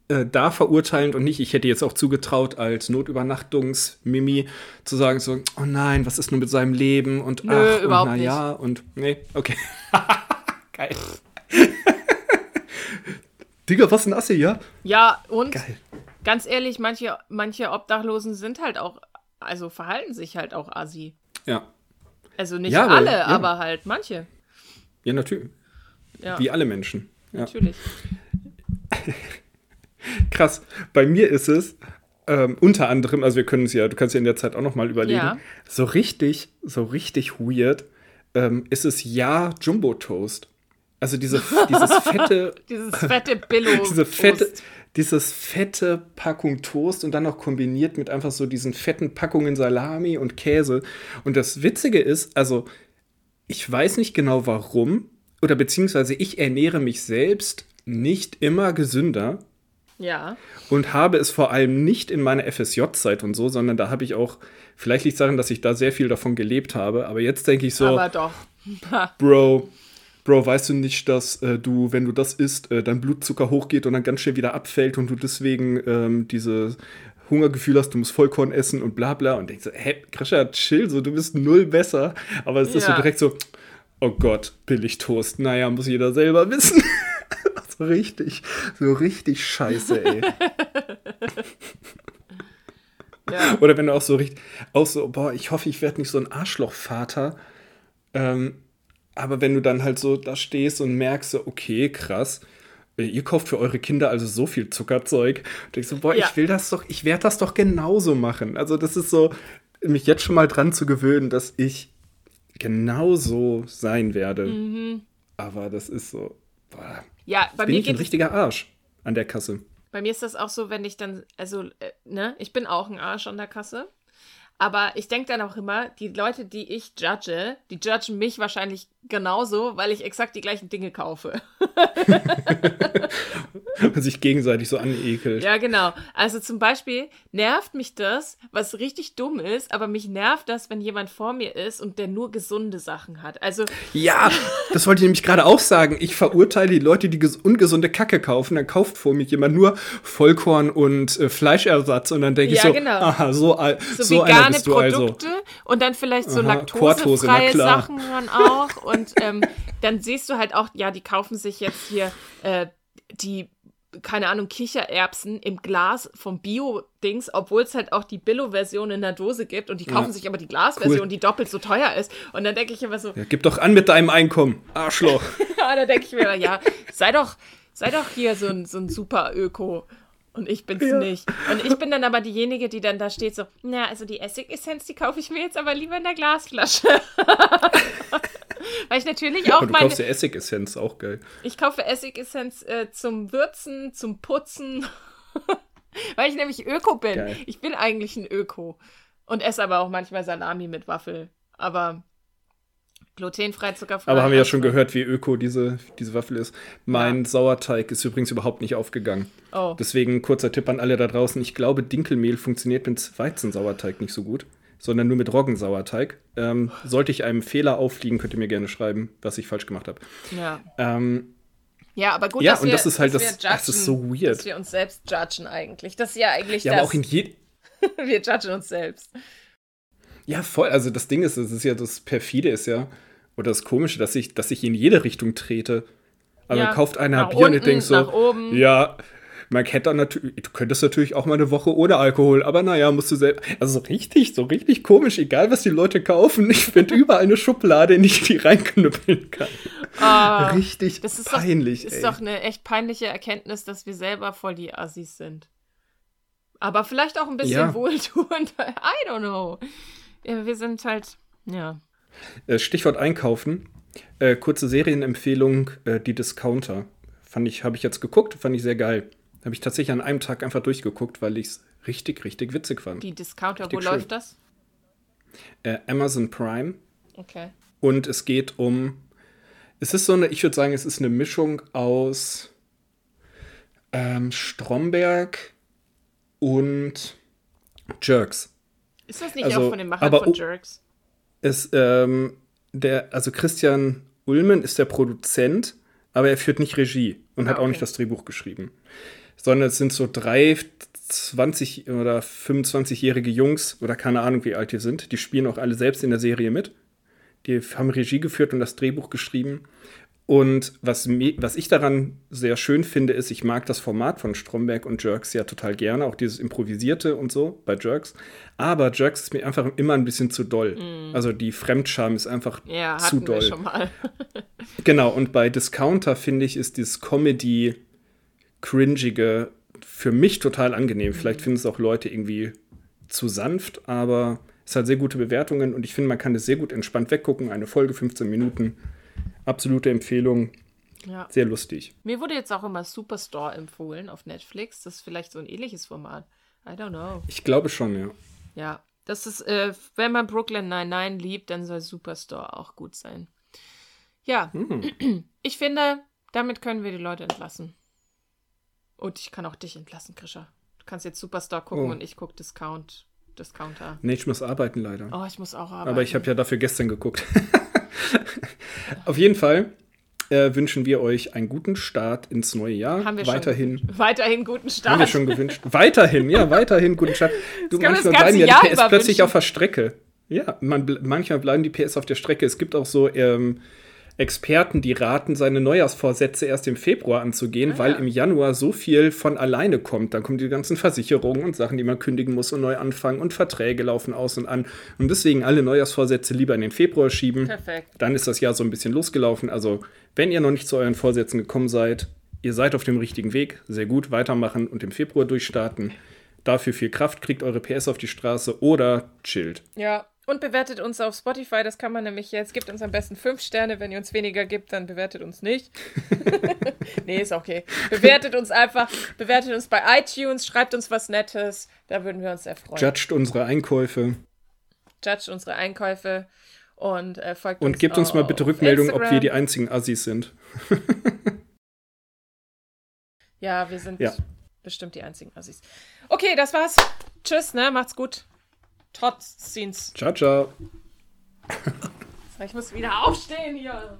Speaker 3: äh, da verurteilend und nicht, ich hätte jetzt auch zugetraut, als Notübernachtungs-Mimi zu sagen so, oh nein, was ist nun mit seinem Leben und
Speaker 1: Nö,
Speaker 3: ach,
Speaker 1: überhaupt
Speaker 3: und na ja und nee, okay. Geil. Digga, was ein Assi, ja?
Speaker 1: Ja, und
Speaker 3: Geil.
Speaker 1: ganz ehrlich, manche, manche Obdachlosen sind halt auch, also verhalten sich halt auch Asi.
Speaker 3: Ja.
Speaker 1: Also nicht
Speaker 3: Ja,
Speaker 1: alle,
Speaker 3: ja.
Speaker 1: aber halt manche.
Speaker 3: Ja, natürlich.
Speaker 1: Ja,
Speaker 3: Wie alle Menschen.
Speaker 1: Natürlich.
Speaker 3: Krass. Bei mir ist es ähm, unter anderem, also wir können es ja, du kannst ja in der Zeit auch noch mal überlegen,
Speaker 1: Ja.
Speaker 3: so richtig, so richtig weird ähm, ist es ja Jumbo Toast. Also diese, dieses fette,
Speaker 1: Dieses fette Billo.
Speaker 3: diese fette, dieses fette Packung Toast und dann noch kombiniert mit einfach so diesen fetten Packungen Salami und Käse. Und das Witzige ist, also ich weiß nicht genau warum, oder beziehungsweise ich ernähre mich selbst nicht immer gesünder
Speaker 1: Ja.
Speaker 3: und habe es vor allem nicht in meiner FSJ-Zeit und so, sondern da habe ich auch, vielleicht liegt es daran, dass ich da sehr viel davon gelebt habe, aber jetzt denke ich so,
Speaker 1: Aber doch.
Speaker 3: Bro, Bro, weißt du nicht, dass äh, du, wenn du das isst, äh, dein Blutzucker hochgeht und dann ganz schnell wieder abfällt und du deswegen ähm, diese Hungergefühl hast, du musst Vollkorn essen und bla bla und denkst so, hä, Grisha, chill, so, du bist null besser, aber es ist so
Speaker 1: Ja.
Speaker 3: direkt so, oh Gott, billig Toast, naja, muss jeder selber wissen. so richtig, so richtig scheiße, ey.
Speaker 1: Ja.
Speaker 3: Oder wenn du auch so richtig, auch so, boah, ich hoffe, ich werde nicht so ein Arschlochvater. Ähm, aber wenn du dann halt so da stehst und merkst, so, okay, krass, äh, ihr kauft für eure Kinder also so viel Zuckerzeug. Und denkst so, boah,
Speaker 1: Ja.
Speaker 3: ich will das doch, ich werde das doch genauso machen. Also, das ist so, mich jetzt schon mal dran zu gewöhnen, dass ich genauso sein werde.
Speaker 1: Mhm.
Speaker 3: Aber das ist so, boah,
Speaker 1: Ja, bei
Speaker 3: bin
Speaker 1: mir
Speaker 3: ich ein richtiger Arsch an der Kasse.
Speaker 1: Bei mir ist das auch so, wenn ich dann, also, äh, ne, ich bin auch ein Arsch an der Kasse. Aber ich denke dann auch immer, die Leute, die ich judge, die judgen mich wahrscheinlich genauso, weil ich exakt die gleichen Dinge kaufe.
Speaker 3: Man sich gegenseitig so anekelt.
Speaker 1: Ja, genau. Also zum Beispiel nervt mich das, was richtig dumm ist, aber mich nervt das, wenn jemand vor mir ist und der nur gesunde Sachen hat. Also
Speaker 3: Ja, das wollte ich nämlich gerade auch sagen. Ich verurteile die Leute, die ges- ungesunde Kacke kaufen. Dann kauft vor mir jemand nur Vollkorn und äh, Fleischersatz. Und dann denke ich
Speaker 1: Ja,
Speaker 3: so,
Speaker 1: genau.
Speaker 3: aha, so,
Speaker 1: so,
Speaker 3: so einer
Speaker 1: vegane
Speaker 3: also.
Speaker 1: Produkte und dann vielleicht so
Speaker 3: Aha,
Speaker 1: laktosefreie. Sachen dann auch. Und ähm, dann siehst du halt auch, ja, die kaufen sich jetzt hier äh, die, keine Ahnung, Kichererbsen im Glas vom Bio-Dings, obwohl es halt auch die Billo-Version in der Dose gibt und die kaufen
Speaker 3: Ja.
Speaker 1: sich aber die Glasversion,
Speaker 3: Cool.
Speaker 1: die doppelt so teuer ist. Und dann denke ich immer so,
Speaker 3: Ja, gib doch an mit deinem Einkommen, Arschloch.
Speaker 1: ja, da denke ich mir, ja, sei doch, sei doch hier so ein, so ein super Öko. Und ich bin's
Speaker 3: Ja.
Speaker 1: nicht. Und ich bin dann aber diejenige, die dann da steht so, na, also die Essigessenz, die kaufe ich mir jetzt aber lieber in der Glasflasche. Weil ich natürlich auch
Speaker 3: Und du
Speaker 1: meine,
Speaker 3: kaufst ja Essigessenz, auch geil.
Speaker 1: ich kaufe Essigessenz äh, zum Würzen, zum Putzen. Weil ich nämlich Öko bin.
Speaker 3: Geil.
Speaker 1: Ich bin eigentlich ein Öko. Und esse aber auch manchmal Salami mit Waffel. Aber glutenfrei, zuckerfrei.
Speaker 3: Aber haben wir ja schon gehört, wie öko diese, diese Waffel ist. Mein Sauerteig ist übrigens überhaupt nicht aufgegangen.
Speaker 1: Oh.
Speaker 3: Deswegen kurzer Tipp an alle da draußen. Ich glaube, Dinkelmehl funktioniert mit Weizensauerteig nicht so gut, sondern nur mit Roggensauerteig. Ähm, sollte ich einem Fehler auffliegen, könnt ihr mir gerne schreiben, was ich falsch gemacht habe.
Speaker 1: Ja.
Speaker 3: Ähm,
Speaker 1: Ja, aber gut,
Speaker 3: Ja,
Speaker 1: dass
Speaker 3: und
Speaker 1: wir,
Speaker 3: das ist halt das-
Speaker 1: wir
Speaker 3: das ist so
Speaker 1: judgen,
Speaker 3: weird.
Speaker 1: Dass wir uns selbst judgen eigentlich. Das ist ja eigentlich
Speaker 3: ja,
Speaker 1: das.
Speaker 3: aber auch in je
Speaker 1: wir judgen uns selbst.
Speaker 3: Ja, voll. Also das Ding ist, es ist ja das perfide ist ja, oder das Komische, dass ich, dass ich in jede Richtung trete. Also
Speaker 1: Ja,
Speaker 3: kauft einer Bier und
Speaker 1: unten,
Speaker 3: ich denk so,
Speaker 1: nach oben.
Speaker 3: ja, man hätte dann natürlich, du könntest natürlich auch mal eine Woche ohne Alkohol, aber naja, musst du selbst, also so richtig, so richtig komisch, egal was die Leute kaufen, ich finde überall eine Schublade, in die ich die reinknüppeln kann.
Speaker 1: Ah,
Speaker 3: richtig
Speaker 1: das ist
Speaker 3: peinlich,
Speaker 1: doch,
Speaker 3: ey.
Speaker 1: ist doch eine echt peinliche Erkenntnis, dass wir selber voll die Assis sind. Aber vielleicht auch ein bisschen
Speaker 3: Ja.
Speaker 1: wohltuend. I don't know. Ja, wir sind halt, ja.
Speaker 3: Äh, Stichwort Einkaufen. Äh, kurze Serienempfehlung, äh, die Discounter. Fand ich, habe ich jetzt geguckt, fand ich sehr geil. Habe ich tatsächlich an einem Tag einfach durchgeguckt, weil ich es richtig, richtig witzig fand.
Speaker 1: Die Discounter, wo
Speaker 3: Richtig schön.
Speaker 1: läuft das?
Speaker 3: Äh, Amazon Prime.
Speaker 1: Okay.
Speaker 3: Und es geht um. Es ist so eine, ich würde sagen, es ist eine Mischung aus ähm, Stromberg und Jerks.
Speaker 1: Ist das nicht
Speaker 3: Also,
Speaker 1: auch von den Machern
Speaker 3: aber
Speaker 1: von Jerks?
Speaker 3: Es, ähm, der, also Christian Ullmann ist der Produzent, aber er führt nicht Regie und
Speaker 1: Ah,
Speaker 3: hat auch
Speaker 1: okay.
Speaker 3: nicht das Drehbuch geschrieben. Sondern es sind so drei 20 oder 25-jährige Jungs oder keine Ahnung, wie alt die sind. Die spielen auch alle selbst in der Serie mit. Die haben Regie geführt und das Drehbuch geschrieben. Und was, was ich daran sehr schön finde, ist, ich mag das Format von Stromberg und Jerks ja total gerne, auch dieses Improvisierte und so bei Jerks. Aber Jerks ist mir einfach immer ein bisschen zu doll. Also die Fremdscham ist einfach
Speaker 1: Ja,
Speaker 3: zu
Speaker 1: hatten wir
Speaker 3: doll.
Speaker 1: schon mal.
Speaker 3: Genau, und bei Discounter finde ich, ist dieses Comedy cringige für mich total angenehm. Vielleicht finden es auch Leute irgendwie zu sanft, aber es hat sehr gute Bewertungen und ich finde, man kann es sehr gut entspannt weggucken. Eine Folge 15 Minuten. Absolute Empfehlung.
Speaker 1: Ja.
Speaker 3: Sehr lustig.
Speaker 1: Mir wurde jetzt auch immer Superstore empfohlen auf Netflix. Das ist vielleicht so ein ähnliches Format. I don't know.
Speaker 3: Ich glaube schon, ja.
Speaker 1: Ja, das ist, äh, wenn man Brooklyn 99 liebt, dann soll Superstore auch gut sein. Ja,
Speaker 3: Hm.
Speaker 1: ich finde, damit können wir die Leute entlassen. Und ich kann auch dich entlassen, Krischer. Du kannst jetzt Superstore gucken
Speaker 3: Oh.
Speaker 1: und ich gucke Discount, Discounter.
Speaker 3: Nee, ich muss arbeiten leider.
Speaker 1: Oh, ich muss auch arbeiten.
Speaker 3: Aber ich habe ja dafür gestern geguckt. Auf jeden Fall äh, wünschen wir euch einen guten Start ins neue Jahr.
Speaker 1: Haben wir
Speaker 3: Weiterhin.
Speaker 1: schon. Weiterhin guten Start.
Speaker 3: Haben wir schon gewünscht. Weiterhin, ja, weiterhin guten Start. Du, manchmal bleiben ja die PS plötzlich auf der Strecke. Ja, man, manchmal bleiben die PS auf der Strecke. Es gibt auch so ähm, Experten, die raten, seine Neujahrsvorsätze erst im Februar anzugehen,
Speaker 1: Ah,
Speaker 3: weil
Speaker 1: ja.
Speaker 3: im Januar so viel von alleine kommt. Dann kommen die ganzen Versicherungen und Sachen, die man kündigen muss und neu anfangen und Verträge laufen aus und an. Und deswegen alle Neujahrsvorsätze lieber in den Februar schieben.
Speaker 1: Perfekt.
Speaker 3: Dann ist das Jahr so ein bisschen losgelaufen. Also, wenn ihr noch nicht zu euren Vorsätzen gekommen seid, ihr seid auf dem richtigen Weg. Sehr gut, weitermachen und im Februar durchstarten. Dafür viel Kraft, kriegt eure PS auf die Straße oder chillt.
Speaker 1: Ja, und bewertet uns auf Spotify. Das kann man nämlich jetzt. Gebt uns am besten fünf Sterne. Wenn ihr uns weniger gibt, dann bewertet uns nicht. nee, ist okay. Bewertet uns einfach. Bewertet uns bei iTunes. Schreibt uns was Nettes. Da würden wir uns sehr freuen.
Speaker 3: Judgt unsere Einkäufe.
Speaker 1: Judge unsere Einkäufe. Und äh, folgt
Speaker 3: Und
Speaker 1: uns
Speaker 3: gebt uns mal bitte Rückmeldung, ob wir
Speaker 1: Instagram.
Speaker 3: die einzigen Assis sind.
Speaker 1: Instagram.
Speaker 3: ob wir die einzigen Assis sind.
Speaker 1: Ja, wir sind
Speaker 3: Ja.
Speaker 1: bestimmt die einzigen Assis. Okay, das war's. Tschüss, ne? Macht's gut. Trotz Scenes.
Speaker 3: Ciao, ciao.
Speaker 1: Ich muss wieder aufstehen hier.